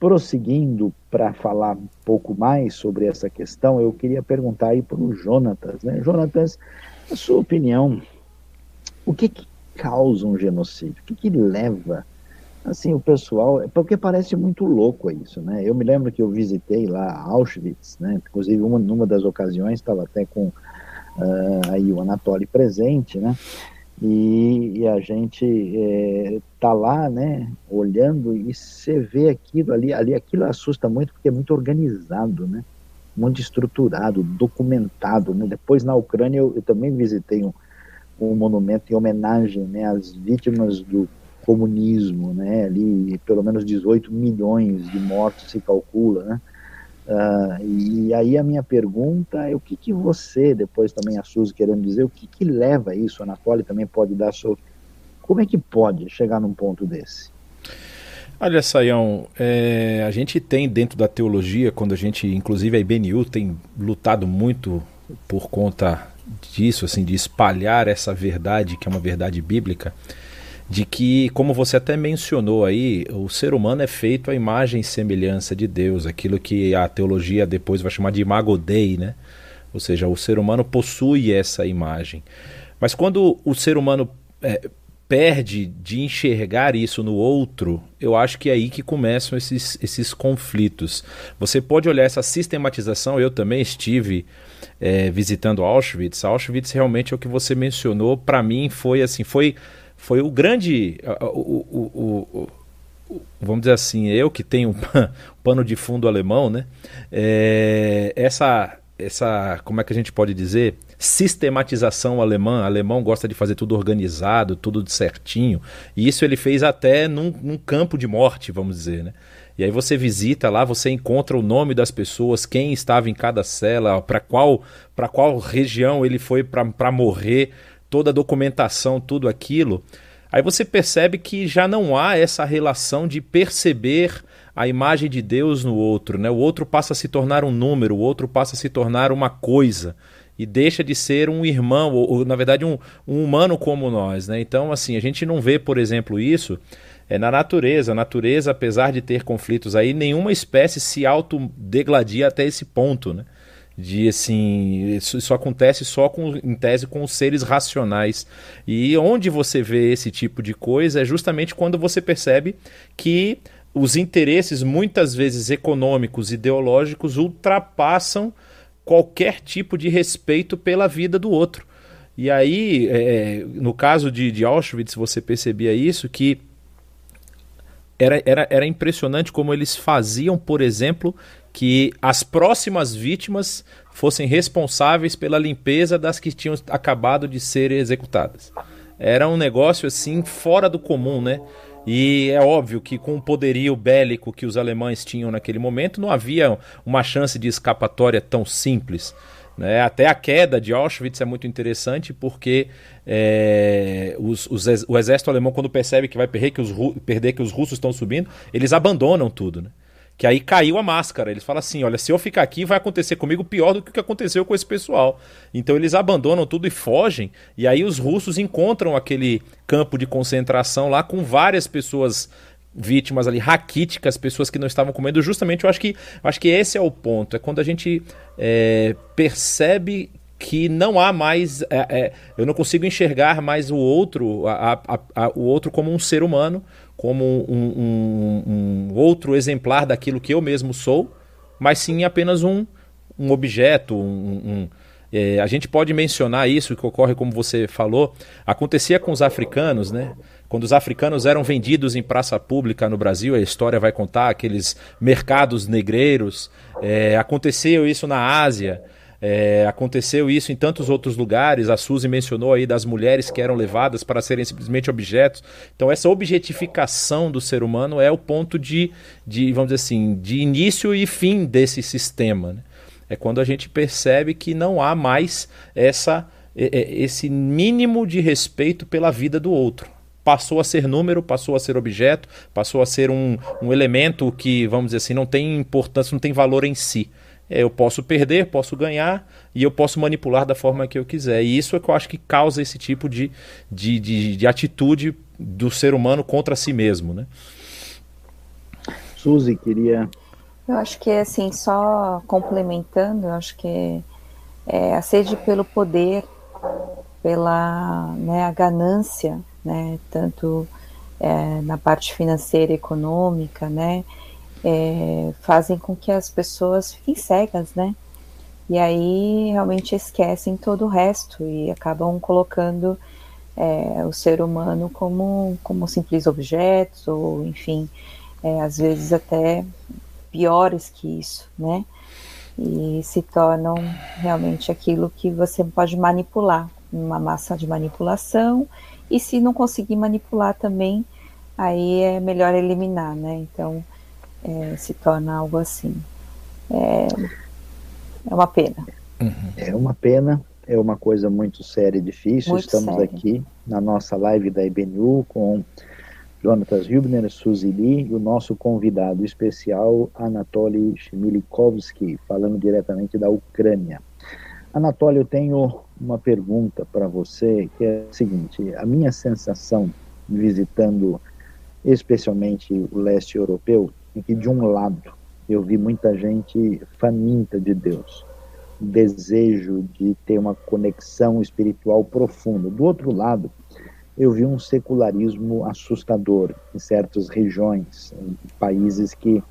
prosseguindo para falar um pouco mais sobre essa questão, eu queria perguntar aí para o Jonatas, né? Jonatas, a sua opinião, o que, que causa um genocídio? O que, que leva assim o pessoal? Porque parece muito louco isso, né? Eu me lembro que eu visitei lá Auschwitz, né? Inclusive uma numa das ocasiões estava até com uh, aí o Anatoly presente, né? E, e, a gente está é, lá, né, olhando e você vê aquilo ali, ali, aquilo assusta muito porque é muito organizado, né, muito estruturado, documentado. Né? Depois na Ucrânia eu, eu também visitei um, um, monumento em homenagem, né, às vítimas do comunismo, né, ali pelo menos 18 milhões de mortos se calcula, né, Uh, e aí a minha pergunta é o que, que você, depois também a Suzy querendo dizer, o que, que leva isso? A Anatoly também pode dar seu... Como é que pode chegar num ponto desse? Olha, Saião, é, a gente tem dentro da teologia, quando a gente, inclusive a IBNU tem lutado muito por conta disso, assim, de espalhar essa verdade, que é uma verdade bíblica, de que, como você até mencionou aí, o ser humano é feito à imagem e semelhança de Deus, aquilo que a teologia depois vai chamar de imago Dei, né? Ou seja, o ser humano possui essa imagem. Mas quando o ser humano é, perde de enxergar isso no outro, eu acho que é aí que começam esses, esses conflitos. Você pode olhar essa sistematização, eu também estive é, visitando Auschwitz. Auschwitz realmente é o que você mencionou, para mim foi assim, foi foi o grande. O, o, o, vamos dizer assim, eu que tenho pano de fundo alemão, né? É, essa, essa, como é que a gente pode dizer? Sistematização alemã. O alemão gosta de fazer tudo organizado, tudo certinho. E isso ele fez até num, num campo de morte, vamos dizer, né? E aí você visita lá, você encontra o nome das pessoas, quem estava em cada cela, para qual, qual região ele foi para morrer toda a documentação, tudo aquilo, aí você percebe que já não há essa relação de perceber a imagem de Deus no outro, né? O outro passa a se tornar um número, o outro passa a se tornar uma coisa. e deixa de ser um irmão, ou, ou na verdade um, um, humano como nós. Né? Então, assim, a gente não vê, por exemplo, isso é, na natureza. A natureza, apesar de ter conflitos aí, nenhuma espécie se autodegladia até esse ponto. Né? De assim isso, isso, acontece só com em tese com os seres racionais. E onde você vê esse tipo de coisa é justamente quando você percebe que os interesses muitas vezes econômicos ideológicos ultrapassam qualquer tipo de respeito pela vida do outro. E aí é, no caso de, de Auschwitz você percebia isso que era, era, era impressionante como eles faziam, por exemplo, que as próximas vítimas fossem responsáveis pela limpeza das que tinham acabado de ser executadas. Era um negócio assim fora do comum, né? E é óbvio que com o poderio bélico que os alemães tinham naquele momento, não havia uma chance de escapatória tão simples. Né? Até a queda de Auschwitz é muito interessante porque é, os, os, o exército alemão, quando percebe que vai perder que os, perder que os russos estão subindo, eles abandonam tudo. Né? Que aí caiu a máscara. Eles falam assim: olha, se eu ficar aqui, vai acontecer comigo pior do que o que aconteceu com esse pessoal. Então eles abandonam tudo e fogem. E aí os russos encontram aquele campo de concentração lá com várias pessoas vítimas ali raquíticas, pessoas que não estavam comendo. Justamente, eu acho que, eu acho que esse é o ponto. É quando a gente é, percebe que não há mais. É, é, eu não consigo enxergar mais o outro, a, a, a, o outro como um ser humano, como um, um, um, outro exemplar daquilo que eu mesmo sou, mas sim apenas um, um objeto, um, é, a gente pode mencionar isso que ocorre, como você falou, acontecia com os africanos, né? Quando os africanos eram vendidos em praça pública no Brasil, a história vai contar aqueles mercados negreiros. É, aconteceu isso na Ásia. É, aconteceu isso em tantos outros lugares. A Suzy mencionou aí das mulheres que eram levadas para serem simplesmente objetos. Então, essa objetificação do ser humano é o ponto de, de vamos dizer assim, de início e fim desse sistema. Né? É quando a gente percebe que não há mais essa, esse mínimo de respeito pela vida do outro passou a ser número, passou a ser objeto, passou a ser um, um elemento que, vamos dizer assim, não tem importância, não tem valor em si. É, eu posso perder, posso ganhar e eu posso manipular da forma que eu quiser. E isso é que eu acho que causa esse tipo de, de, de, de atitude do ser humano contra si mesmo, né? Suzy, queria... Eu acho que, assim, só complementando, eu acho que é, a sede pelo poder, pela né, a ganância, né, tanto é, na parte financeira e econômica, né, é, fazem com que as pessoas fiquem cegas, né? E aí realmente esquecem todo o resto e acabam colocando é, o ser humano como, como simples objetos, ou enfim, é, às vezes até piores que isso, né? E se tornam realmente aquilo que você pode manipular, uma massa de manipulação, e se não conseguir manipular também, aí é melhor eliminar, né? Então, é, se torna algo assim. É, é uma pena. Uhum. É uma pena, é uma coisa muito séria e difícil. Muito Estamos séria. aqui na nossa live da IBNU com Jonatas Hübner, Suzy Lee e o nosso convidado especial, Anatoly Shmilikovsky, falando diretamente da Ucrânia. Anatoly, eu tenho uma pergunta para você, que é a seguinte: a minha sensação visitando especialmente o leste europeu em que, de um lado, eu vi muita gente faminta de Deus, desejo de ter uma conexão espiritual profunda. Do outro lado, eu vi um secularismo assustador em certas regiões, em países que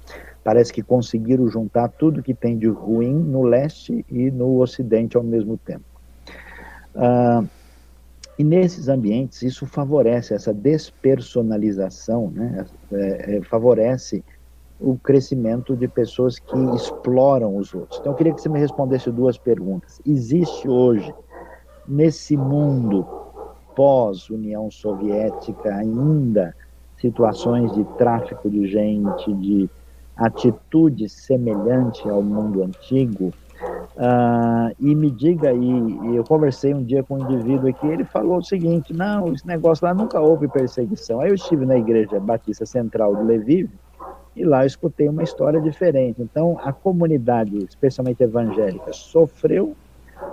parece que conseguiram juntar tudo que tem de ruim no leste e no ocidente ao mesmo tempo. Uh, e nesses ambientes, isso favorece essa despersonalização, né? É, é, favorece o crescimento de pessoas que exploram os outros. Então, eu queria que você me respondesse duas perguntas. Existe hoje, nesse mundo pós-União Soviética, ainda situações de tráfico de gente, de atitude semelhante ao mundo antigo? Uh, e me diga aí, eu conversei um dia com um indivíduo aqui, ele falou o seguinte: não, esse negócio lá nunca houve perseguição. Aí eu estive na Igreja Batista Central de Lviv, e lá eu escutei uma história diferente. Então, a comunidade, especialmente evangélica, sofreu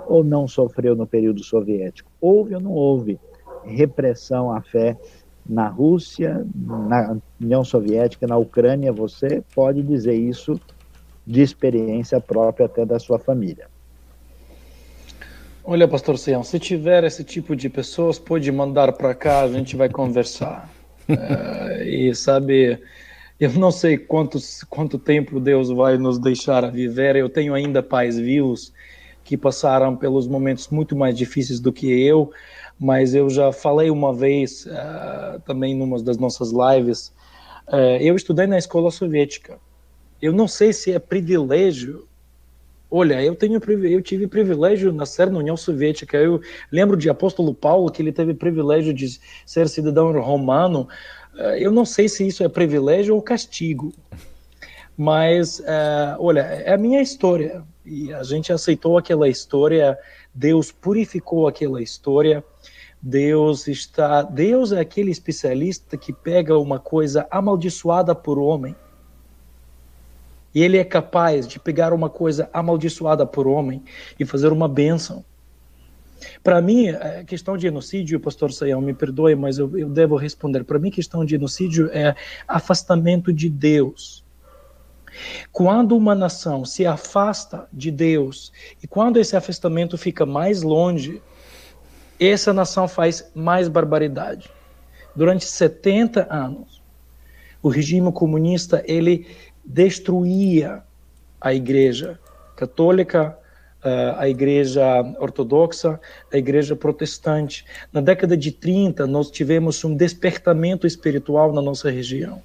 ou não sofreu no período soviético? Houve ou não houve repressão à fé na Rússia, na União Soviética, na Ucrânia? Você pode dizer isso de experiência própria até da sua família. Olha, pastor Sião, se tiver esse tipo de pessoas, pode mandar para cá, a gente vai conversar. uh, e sabe, eu não sei quantos, quanto tempo Deus vai nos deixar viver. Eu tenho ainda pais vivos que passaram pelos momentos muito mais difíceis do que eu, mas eu já falei uma vez, uh, também numa das nossas lives, uh, eu estudei na escola soviética. Eu não sei se é privilégio Olha, eu tenho eu tive privilégio de nascer na União Soviética. Eu lembro de apóstolo Paulo que ele teve privilégio de ser cidadão romano. Eh, eu não sei se isso é privilégio ou castigo, mas uh, olha, é a minha história e a gente aceitou aquela história. Deus purificou aquela história. Deus está, Deus é aquele especialista que pega uma coisa amaldiçoada por homem e ele é capaz de pegar uma coisa amaldiçoada por homem e fazer uma bênção. Para mim, a questão de genocídio, pastor Sayão, me perdoe, mas eu, eu devo responder. Para mim, questão de genocídio é afastamento de Deus. Quando uma nação se afasta de Deus e quando esse afastamento fica mais longe, essa nação faz mais barbaridade. Durante 70 anos, o regime comunista ele destruía a igreja católica, a igreja ortodoxa, a igreja protestante. Na década de 30, nós tivemos um despertamento espiritual na nossa região.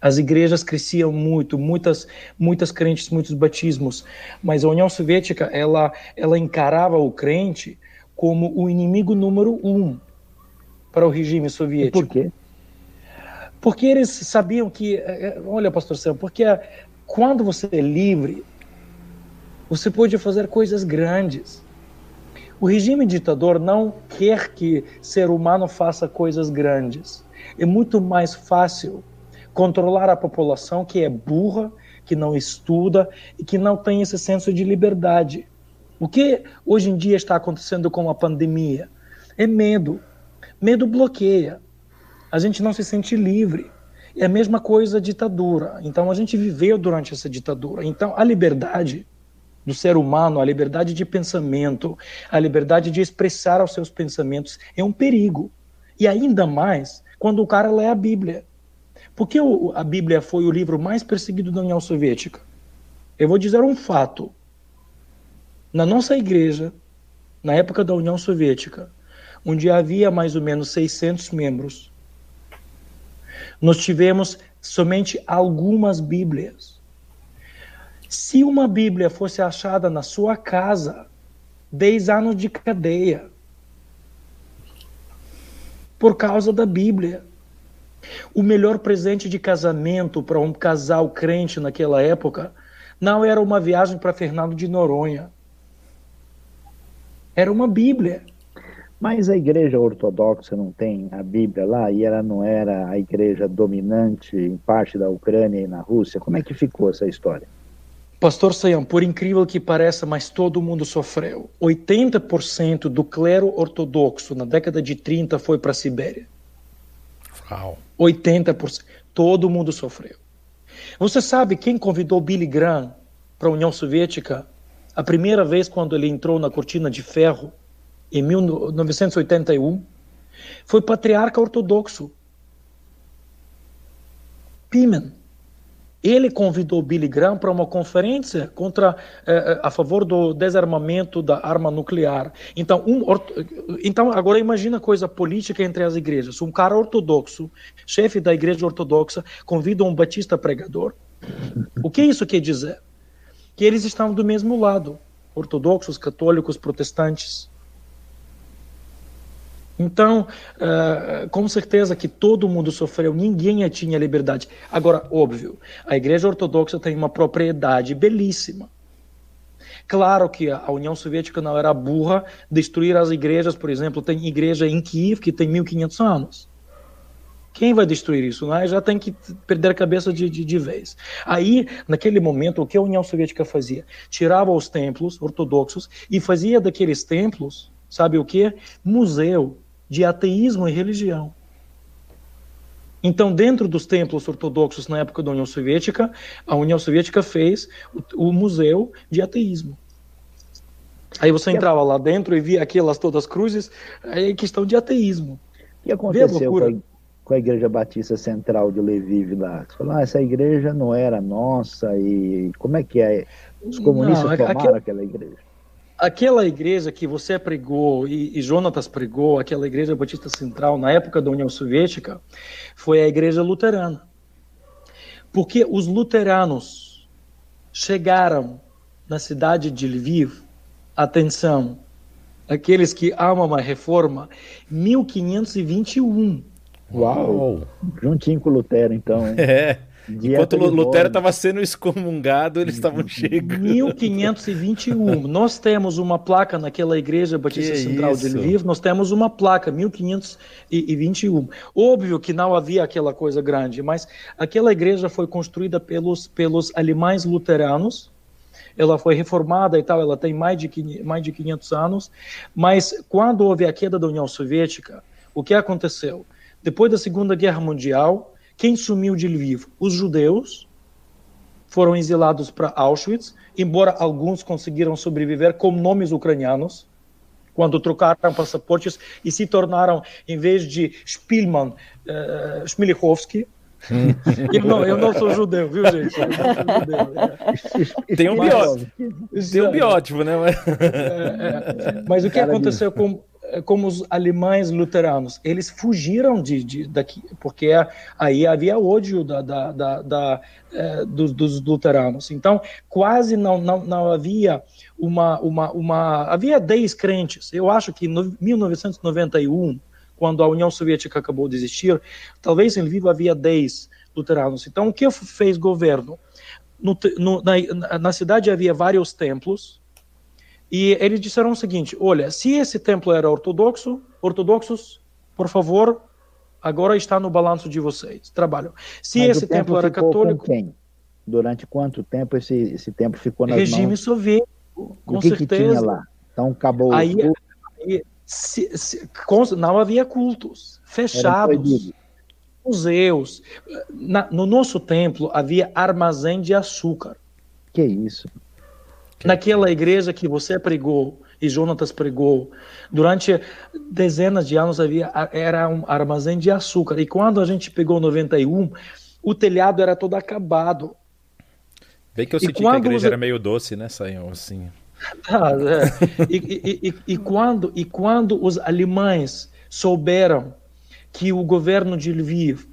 As igrejas cresciam muito, muitas, muitas crentes, muitos batismos, mas a União Soviética ela, ela encarava o crente como o inimigo número um para o regime soviético. E por quê? Porque eles sabiam que, é, é, olha, pastor Sam, porque quando você é livre, você pode fazer coisas grandes. O regime ditador não quer que ser humano faça coisas grandes. É muito mais fácil controlar a população que é burra, que não estuda e que não tem esse senso de liberdade. O que hoje em dia está acontecendo com a pandemia? É medo. Medo bloqueia a gente não se sente livre. É a mesma coisa a ditadura. Então a gente viveu durante essa ditadura. Então a liberdade do ser humano, a liberdade de pensamento, a liberdade de expressar os seus pensamentos é um perigo. E ainda mais quando o cara lê a Bíblia. Porque a Bíblia foi o livro mais perseguido da União Soviética? Eu vou dizer um fato. Na nossa igreja, na época da União Soviética, onde havia mais ou menos 600 membros, nós tivemos somente algumas Bíblias. Se uma Bíblia fosse achada na sua casa, 10 anos de cadeia. Por causa da Bíblia. O melhor presente de casamento para um casal crente naquela época não era uma viagem para Fernando de Noronha. Era uma Bíblia. Mas a igreja ortodoxa não tem a Bíblia lá e ela não era a igreja dominante em parte da Ucrânia e na Rússia? Como é que ficou essa história? Pastor Sayam, por incrível que pareça, mas todo mundo sofreu. 80% do clero ortodoxo na década de 30 foi para a Sibéria. Uau. 80%. Todo mundo sofreu. Você sabe quem convidou Billy Graham para a União Soviética a primeira vez quando ele entrou na cortina de ferro? em 1981, foi patriarca ortodoxo. Pimen. Ele convidou Billy Graham para uma conferência contra, eh, eh, a favor do desarmamento da arma nuclear. Então, um, então, agora imagina coisa política entre as igrejas. Um cara ortodoxo, chefe da igreja ortodoxa, convida um batista pregador. O que isso quer dizer? Que eles estavam do mesmo lado, ortodoxos, católicos, protestantes. Então, uh, com certeza que todo mundo sofreu, ninguém tinha liberdade. Agora, óbvio, a Igreja Ortodoxa tem uma propriedade belíssima. Claro que a União Soviética não era burra destruir as igrejas, por exemplo, tem igreja em Kiev que tem 1500 anos. Quem vai destruir isso? Né? Já tem que perder a cabeça de, de, de, vez. Aí, naquele momento, o que a União Soviética fazia? Tirava os templos ortodoxos e fazia daqueles templos, sabe o que? Museu de ateísmo e religião. Então, dentro dos templos ortodoxos na época da União Soviética, a União Soviética fez o, o museu de ateísmo. Aí você entrava lá dentro e via aquelas todas cruzes, aí é questão de ateísmo. O que aconteceu com a, com a Igreja Batista Central de Lviv lá? Você falou, ah, essa igreja não era nossa, e como é que é? Os comunistas não, tomaram aquela, aquela igreja? Aquela igreja que você pregou e, e Jonatas pregou, aquela Igreja Batista Central, na época da União Soviética, foi a Igreja Luterana. Porque os luteranos chegaram na cidade de Lviv atenção, aqueles que amam a reforma, 1521. Uau! Juntinho com Lutero, então. Hein? É. Enquanto Lutero estava sendo excomungado, eles estavam chegando. 1521. nós temos uma placa naquela igreja Batista que Central isso? de Lviv, nós temos uma placa, 1521. Óbvio que não havia aquela coisa grande, mas aquela igreja foi construída pelos, pelos alemães luteranos, ela foi reformada e tal, ela tem mais de, mais de 500 anos, mas quando houve a queda da União Soviética, o que aconteceu? Depois da Segunda Guerra Mundial, quem sumiu de Lviv? Os judeus foram exilados para Auschwitz, embora alguns conseguiram sobreviver com nomes ucranianos, quando trocaram passaportes e se tornaram, em vez de Spielmann, uh, eu, não, eu não sou judeu, viu, gente? Judeu, Tem, um biótipo, tem um biótipo, né? É, é. Mas o que aconteceu com, com os alemães luteranos? Eles fugiram de, de daqui, porque aí havia ódio da, da, da, da é, dos, dos, luteranos. Então, quase não, não, não havia uma, uma, uma. Havia 10 crentes. Eu acho que em 1991 quando a União Soviética acabou de existir, talvez em Lviv havia 10 luteranos. Então, o que fez governo? No, no, na, na cidade havia vários templos, e eles disseram o seguinte: olha, se esse templo era ortodoxo, ortodoxos, por favor, agora está no balanço de vocês, trabalham. Se Mas esse templo, templo era católico. quem? Durante quanto tempo esse, esse templo ficou nas regime mãos? soviético, com que certeza. Que tinha lá? Então acabou. Aí, aí se, se, não havia cultos fechados, museus. Na, no nosso templo havia armazém de açúcar. Que isso? Naquela igreja que você pregou e Jonatas pregou, durante dezenas de anos havia era um armazém de açúcar. E quando a gente pegou 91, o telhado era todo acabado. Bem que eu senti que a igreja era meio doce, né, Saião? Assim. Ah, é. e, e, e, e, quando, e quando os alemães souberam que o governo de Lviv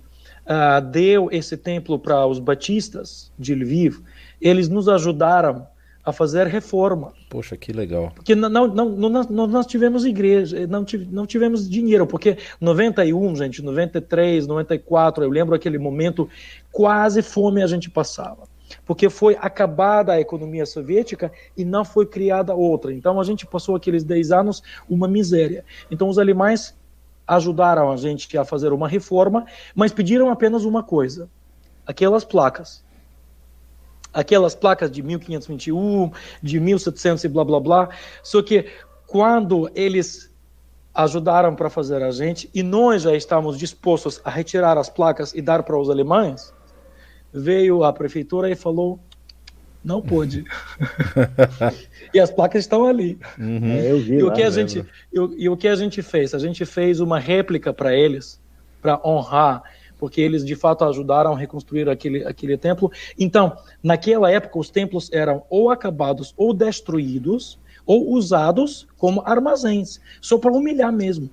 uh, deu esse templo para os batistas de Lviv, eles nos ajudaram a fazer reforma. Poxa, que legal. Porque não, não, não, não nós tivemos igreja, não, tive, não tivemos dinheiro, porque 91, gente, 93, 94, eu lembro aquele momento, quase fome a gente passava porque foi acabada a economia soviética e não foi criada outra. Então a gente passou aqueles 10 anos uma miséria. Então os alemães ajudaram a gente a fazer uma reforma, mas pediram apenas uma coisa: aquelas placas. Aquelas placas de 1521, de 1700 e blá blá blá. Só que quando eles ajudaram para fazer a gente e nós já estávamos dispostos a retirar as placas e dar para os alemães, veio a prefeitura e falou não pôde. e as placas estão ali. Uhum. É, eu vi e, o que a gente, e, e o que a gente fez? A gente fez uma réplica para eles, para honrar, porque eles de fato ajudaram a reconstruir aquele, aquele templo. Então, naquela época, os templos eram ou acabados ou destruídos, ou usados como armazéns, só para humilhar mesmo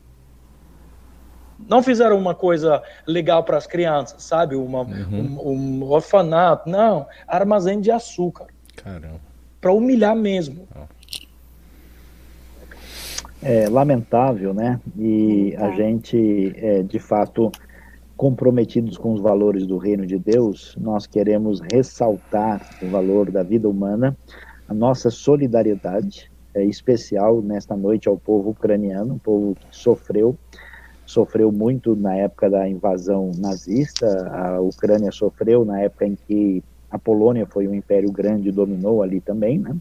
não fizeram uma coisa legal para as crianças, sabe? Uma, uhum. um, um, orfanato. Não, armazém de açúcar. Caramba. Para humilhar mesmo. É lamentável, né? E a gente, é, de fato, comprometidos com os valores do reino de Deus, nós queremos ressaltar o valor da vida humana, a nossa solidariedade é especial nesta noite ao povo ucraniano, um povo que sofreu sofreu muito na época da invasão nazista, a Ucrânia sofreu na época em que a Polônia foi um império grande e dominou ali também, né?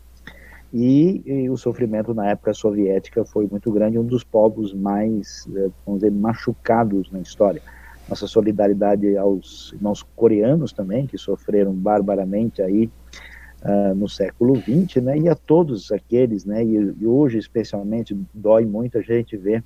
E, e, o sofrimento na época soviética foi muito grande, um dos povos mais, eh, vamos dizer, machucados na história. Nossa solidariedade aos irmãos coreanos também, que sofreram barbaramente aí uh, no século XX, né, e a todos aqueles, né, e, e hoje especialmente dói muito a gente ver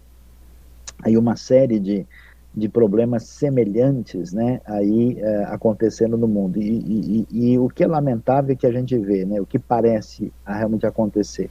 aí uma série de, de problemas semelhantes, né, aí uh, acontecendo no mundo. E, e, e, o que é lamentável é que a gente vê, né, o que parece realmente acontecer,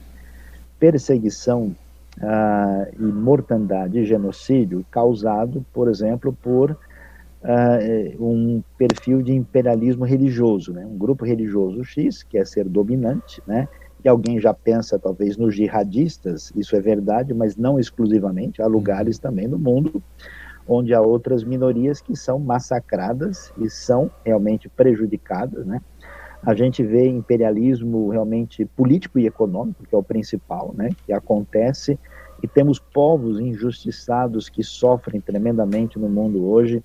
perseguição uh, e mortandade e genocídio causado, por exemplo, por uh, um perfil de imperialismo religioso, né? um grupo religioso X que é ser dominante, né? que alguém já pensa talvez nos jihadistas, isso é verdade, mas não exclusivamente, há lugares também no mundo onde há outras minorias que são massacradas e são realmente prejudicadas, né? A gente vê imperialismo realmente político e econômico, que é o principal, né? Que acontece e temos povos injustiçados que sofrem tremendamente no mundo hoje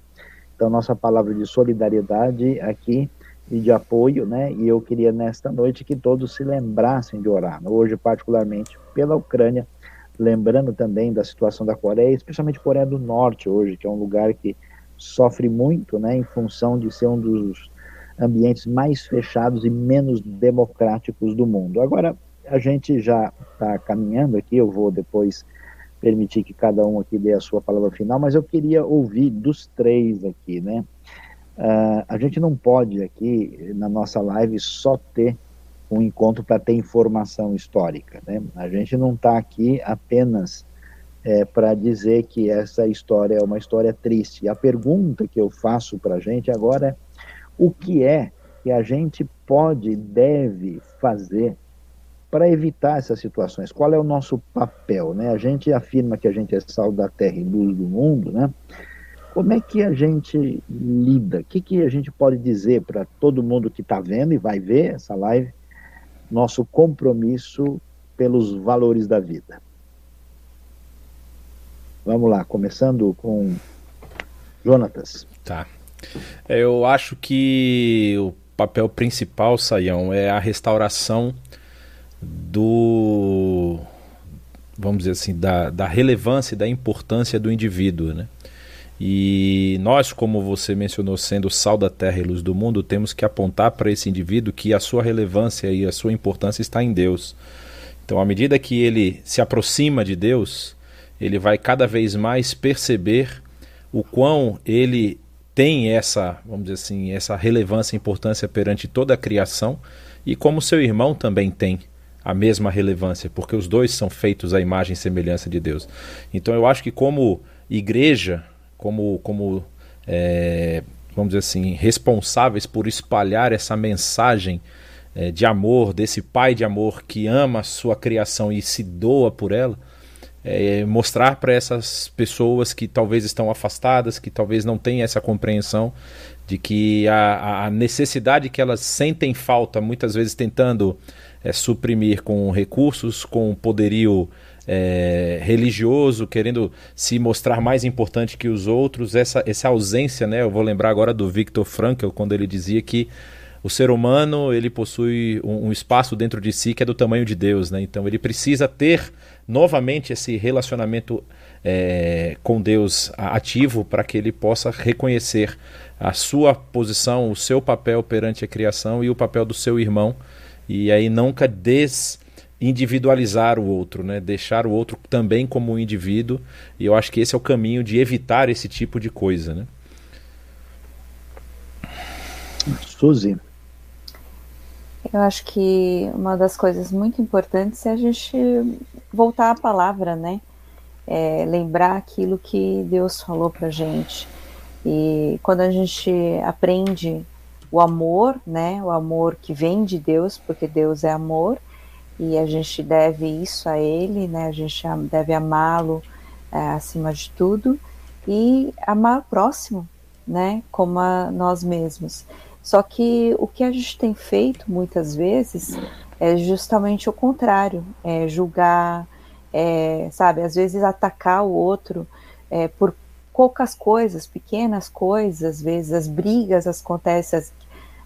então, nossa palavra de solidariedade aqui e de apoio, né? E eu queria nesta noite que todos se lembrassem de orar. Hoje, particularmente pela Ucrânia, lembrando também da situação da Coreia, especialmente Coreia do Norte hoje, que é um lugar que sofre muito, né, em função de ser um dos ambientes mais fechados e menos democráticos do mundo. Agora, a gente já está caminhando aqui, eu vou depois permitir que cada um aqui dê a sua palavra final, mas eu queria ouvir dos três aqui, né? Uh, a gente não pode aqui, na nossa live, só ter um encontro para ter informação histórica, né? A gente não está aqui apenas é, para dizer que essa história é uma história triste. E a pergunta que eu faço para a gente agora é o que é que a gente pode, deve fazer para evitar essas situações. Qual é o nosso papel? Né? A gente afirma que a gente é sal da terra e luz do mundo, né? Como é que a gente lida? O que, que a gente pode dizer para todo mundo que está vendo e vai ver essa live? Nosso compromisso pelos valores da vida. Vamos lá, começando com Jonatas. Tá. Eu acho que o papel principal, Saião, é a restauração do vamos dizer assim da, da relevância e da importância do indivíduo, né? E nós, como você mencionou, sendo sal da terra e luz do mundo, temos que apontar para esse indivíduo que a sua relevância e a sua importância está em Deus. Então, à medida que ele se aproxima de Deus, ele vai cada vez mais perceber o quão ele tem essa, vamos dizer assim, essa relevância e importância perante toda a criação e como seu irmão também tem a mesma relevância, porque os dois são feitos à imagem e semelhança de Deus. Então eu acho que como igreja, como, como é, vamos dizer assim, responsáveis por espalhar essa mensagem é, de amor, desse pai de amor que ama a sua criação e se doa por ela, é, mostrar para essas pessoas que talvez estão afastadas, que talvez não tenham essa compreensão de que a, a necessidade que elas sentem falta, muitas vezes tentando é, suprimir com recursos, com poderio é, religioso, querendo se mostrar mais importante que os outros, essa, essa ausência, né? Eu vou lembrar agora do Viktor Frankl, quando ele dizia que o ser humano ele possui um, um, espaço dentro de si que é do tamanho de Deus, né? Então ele precisa ter novamente esse relacionamento é, com Deus ativo para que ele possa reconhecer a sua posição, o seu papel perante a criação e o papel do seu irmão e aí nunca desindividualizar o outro, né? deixar o outro também como um indivíduo, e eu acho que esse é o caminho de evitar esse tipo de coisa. Né? Suzy. Eu acho que uma das coisas muito importantes é a gente voltar à palavra, né? É, lembrar aquilo que Deus falou para gente. E quando a gente aprende o amor, né? O amor que vem de Deus, porque Deus é amor e a gente deve isso a Ele, né? A gente deve amá-lo é, acima de tudo e amar o próximo, né? Como a nós mesmos. Só que o que a gente tem feito muitas vezes é justamente o contrário, é julgar, é, sabe? Às vezes atacar o outro é, por poucas coisas, pequenas coisas, às vezes as brigas acontecem, as,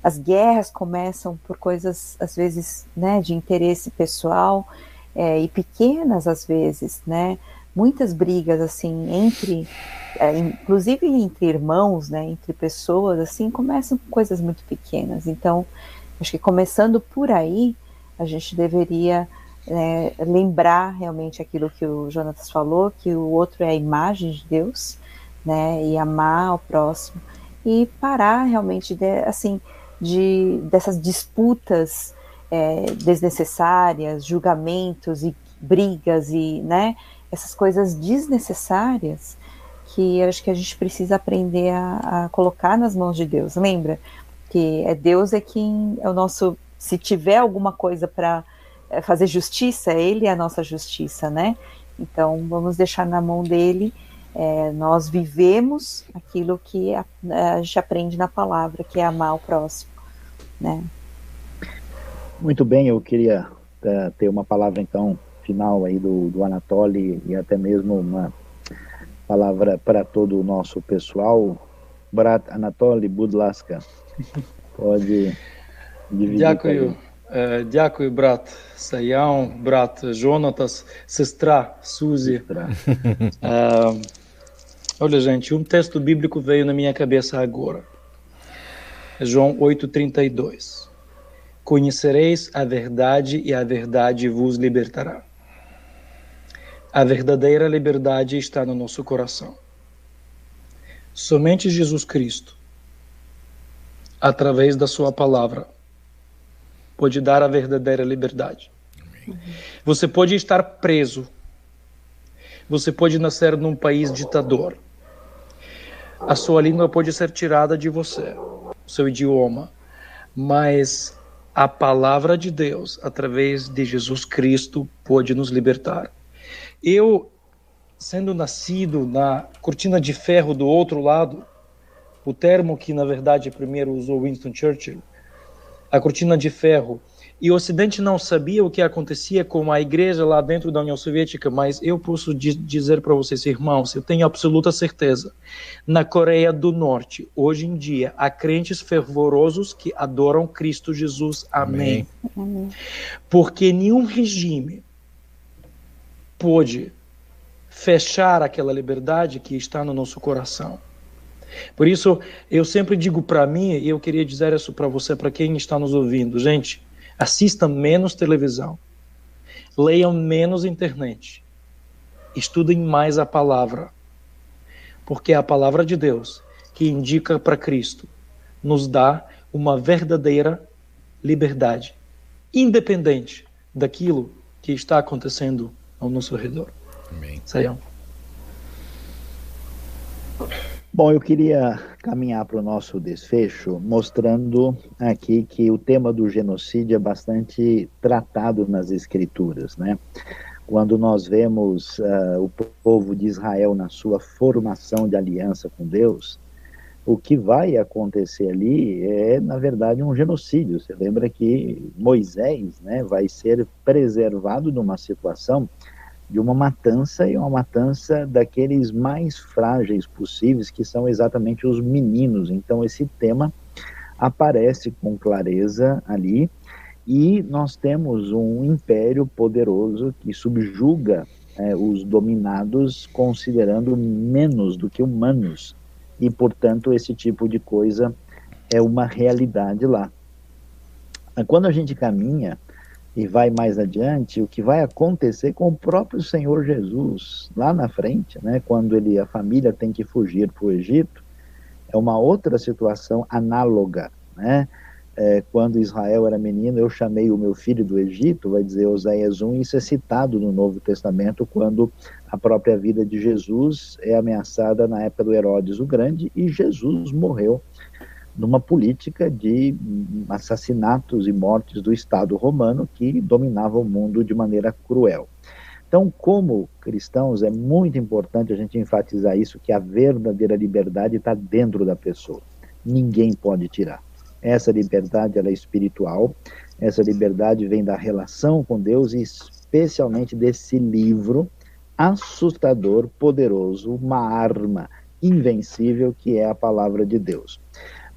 as guerras começam por coisas, às vezes, né, de interesse pessoal, é, e pequenas às vezes, né, muitas brigas, assim, entre, é, inclusive entre irmãos, né, entre pessoas, assim, começam com coisas muito pequenas, então, acho que começando por aí, a gente deveria é, lembrar realmente aquilo que o Jonatas falou, que o outro é a imagem de Deus, né, e amar o próximo, e parar realmente, de, assim, de, dessas disputas é, desnecessárias, julgamentos e brigas e, né, essas coisas desnecessárias que acho que a gente precisa aprender a, a colocar nas mãos de Deus. Lembra que é Deus é quem é o nosso. Se tiver alguma coisa para é, fazer justiça, Ele é a nossa justiça, né? Então vamos deixar na mão dele. É, nós vivemos aquilo que a, a, gente aprende na palavra, que é amar o próximo, né? Muito bem, eu queria uh, ter uma palavra então final aí do, do Anatoly e até mesmo uma palavra para todo o nosso pessoal. Brat Anatoly Budlaska, pode dividir. Дякую. Дякую, брат Саян, брат Jonatas, сестра Suzy. olha, gente, um texto bíblico veio na minha cabeça agora. João 8,32. Conhecereis a verdade e a verdade vos libertará. A verdadeira liberdade está no nosso coração. Somente Jesus Cristo, através da Sua palavra, pode dar a verdadeira liberdade. Você pode estar preso, você pode nascer num país ditador, a sua língua pode ser tirada de você, o seu idioma, mas a palavra de Deus, através de Jesus Cristo, pode nos libertar. Eu, sendo nascido na cortina de ferro do outro lado, o termo que na verdade primeiro usou Winston Churchill, a cortina de ferro, e o Ocidente não sabia o que acontecia com a igreja lá dentro da União Soviética, mas eu posso dizer para vocês, irmãos, eu tenho absoluta certeza. Na Coreia do Norte, hoje em dia, há crentes fervorosos que adoram Cristo Jesus. Amém. Amém. Porque nenhum regime pôde fechar aquela liberdade que está no nosso coração. Por isso, eu sempre digo para mim, e eu queria dizer isso para você, para quem está nos ouvindo, gente, assistam menos televisão, leiam menos internet, estudem mais a palavra, porque é a palavra de Deus que indica para Cristo nos dá uma verdadeira liberdade, independente daquilo que está acontecendo ao nosso redor. Amém. Saiam. Bom, eu queria caminhar para o nosso desfecho, mostrando aqui que o tema do genocídio é bastante tratado nas escrituras, né? Quando nós vemos uh, o povo de Israel na sua formação de aliança com Deus, o que vai acontecer ali é, na verdade, um genocídio. Você lembra que Moisés né, vai ser preservado numa situação de uma matança e uma matança daqueles mais frágeis possíveis, que são exatamente os meninos. Então, esse tema aparece com clareza ali. E nós temos um império poderoso que subjuga é, os dominados, considerando menos do que humanos e, portanto, esse tipo de coisa é uma realidade lá. Quando a gente caminha e vai mais adiante, o que vai acontecer com o próprio Senhor Jesus lá na frente, né, quando ele a família tem que fugir para o Egito, é uma outra situação análoga, né? É, quando Israel era menino, eu chamei o meu filho do Egito, vai dizer Oséias 1, isso é citado no Novo Testamento, quando a própria vida de Jesus é ameaçada na época do Herodes o Grande, e Jesus morreu numa política de assassinatos e mortes do Estado romano que dominava o mundo de maneira cruel. Então, como cristãos, é muito importante a gente enfatizar isso, que a verdadeira liberdade está dentro da pessoa. Ninguém pode tirar. Essa liberdade ela é espiritual, essa liberdade vem da relação com Deus e especialmente desse livro assustador, poderoso, uma arma invencível que é a palavra de Deus.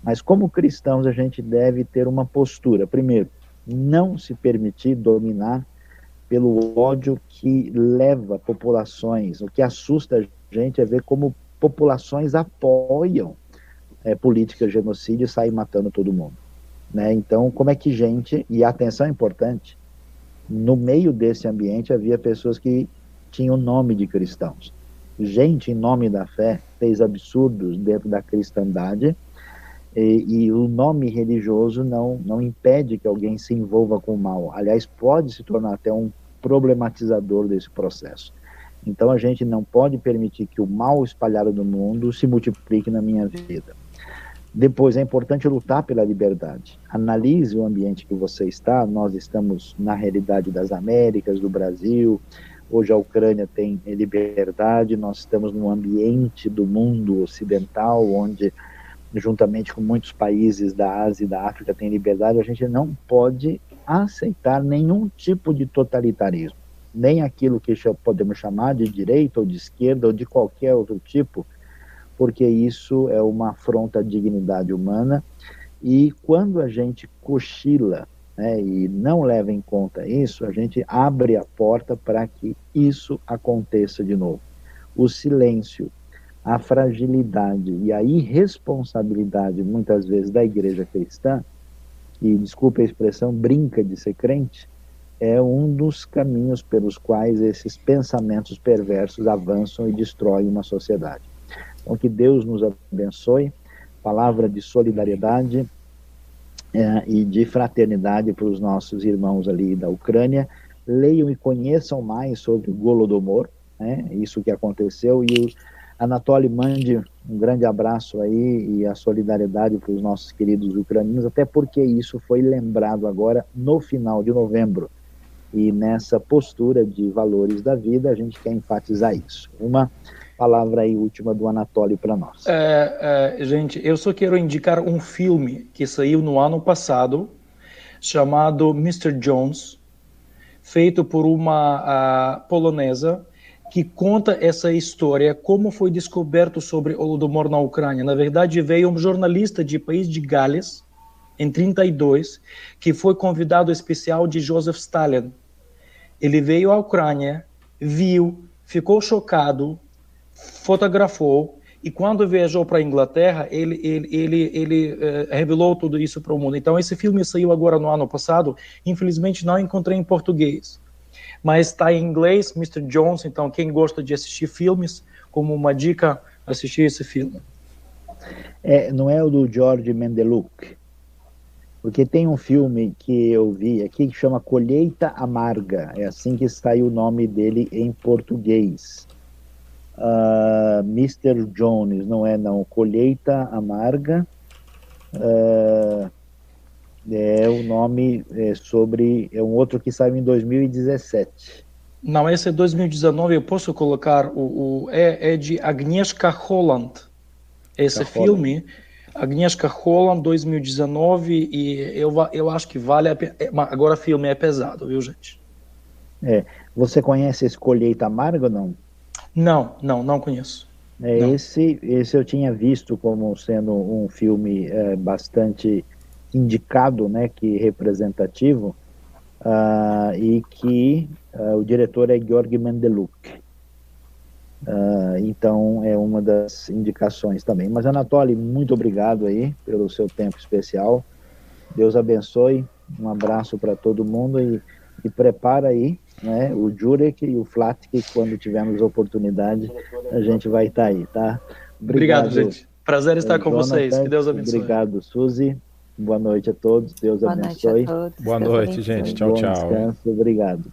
Mas como cristãos a gente deve ter uma postura, primeiro, não se permitir dominar pelo ódio que leva populações, o que assusta a gente é ver como populações apoiam é, políticas de genocídio e saem matando todo mundo. Né? Então, como é que gente, e atenção é importante, no meio desse ambiente havia pessoas que tinham nome de cristãos. Gente, em nome da fé, fez absurdos dentro da cristandade e, e, o nome religioso não, não impede que alguém se envolva com o mal. Aliás, pode se tornar até um problematizador desse processo. Então, a gente não pode permitir que o mal espalhado no mundo se multiplique na minha vida. Depois, é importante lutar pela liberdade. Analise o ambiente que você está. Nós estamos na realidade das Américas, do Brasil. Hoje a Ucrânia tem liberdade. Nós estamos num ambiente do mundo ocidental, onde, juntamente com muitos países da Ásia e da África, tem liberdade. A gente não pode aceitar nenhum tipo de totalitarismo, nem aquilo que podemos chamar de direita ou de esquerda ou de qualquer outro tipo porque isso é uma afronta à dignidade humana. E quando a gente cochila né, e não leva em conta isso, a gente abre a porta para que isso aconteça de novo. O silêncio, a fragilidade e a irresponsabilidade, muitas vezes, da igreja cristã, que, desculpe a expressão, brinca de ser crente, é um dos caminhos pelos quais esses pensamentos perversos avançam e destroem uma sociedade. Então, que Deus nos abençoe. Palavra de solidariedade é, e de fraternidade para os nossos irmãos ali da Ucrânia. Leiam e conheçam mais sobre o Golodomor, né, isso que aconteceu. E o Anatoly mande um grande abraço aí e a solidariedade para os nossos queridos ucranianos, até porque isso foi lembrado agora no final de novembro. E nessa postura de valores da vida, a gente quer enfatizar isso. Uma palavra aí última do Anatólio para nós. É, é, gente, eu só quero indicar um filme que saiu no ano passado, chamado Mr. Jones, feito por uma polonesa que conta essa história, como foi descoberto sobre o Holodomor na Ucrânia. Na verdade, veio um jornalista de país de Gales, em 32, que foi convidado especial de Joseph Stalin. Ele veio à Ucrânia, viu, ficou chocado, fotografou e quando viajou para a Inglaterra, ele, ele, ele, ele uh, revelou tudo isso para o mundo. Então, esse filme saiu agora no ano passado. Infelizmente, não encontrei em português. Mas está em inglês, Mr. Jones. Então, quem gosta de assistir filmes, como uma dica, assistir esse filme. É, não é o do George Mendeluk? Porque tem um filme que eu vi aqui que chama Colheita Amarga. É assim que saiu o nome dele em português uh, ah, Mr. Jones, não é não, Colheita Amarga, uh, é o nome é sobre, é um outro que saiu em 2017. Não, esse é 2019, eu posso colocar, o, o é, é de Agnieszka Holland, esse filme, Agnieszka Holland 2019, e eu, eu acho que vale a pena, é, agora o filme é pesado, viu gente? É, você conhece esse Colheita Amarga ou não? Não, não, não conheço. É, não. Esse, esse eu tinha visto como sendo um filme é, bastante indicado, né, que representativo, uh, e que uh, o diretor é Georg Mendeluk. Uh, então é uma das indicações também. Mas Anatoly, muito obrigado aí pelo seu tempo especial. Deus abençoe. Um abraço para todo mundo e, e prepara aí né? O Jurek e o Flatk, quando tivermos oportunidade, a gente vai estar tá aí, tá? Obrigado, Obrigado gente. Prazer estar com Jonathan, vocês. Que Deus abençoe. Obrigado, Suzy. Boa noite a todos. Deus Boa abençoe. Noite a todos. Boa Deus noite, abençoe. gente. Tchau, tchau. Descanso. Obrigado.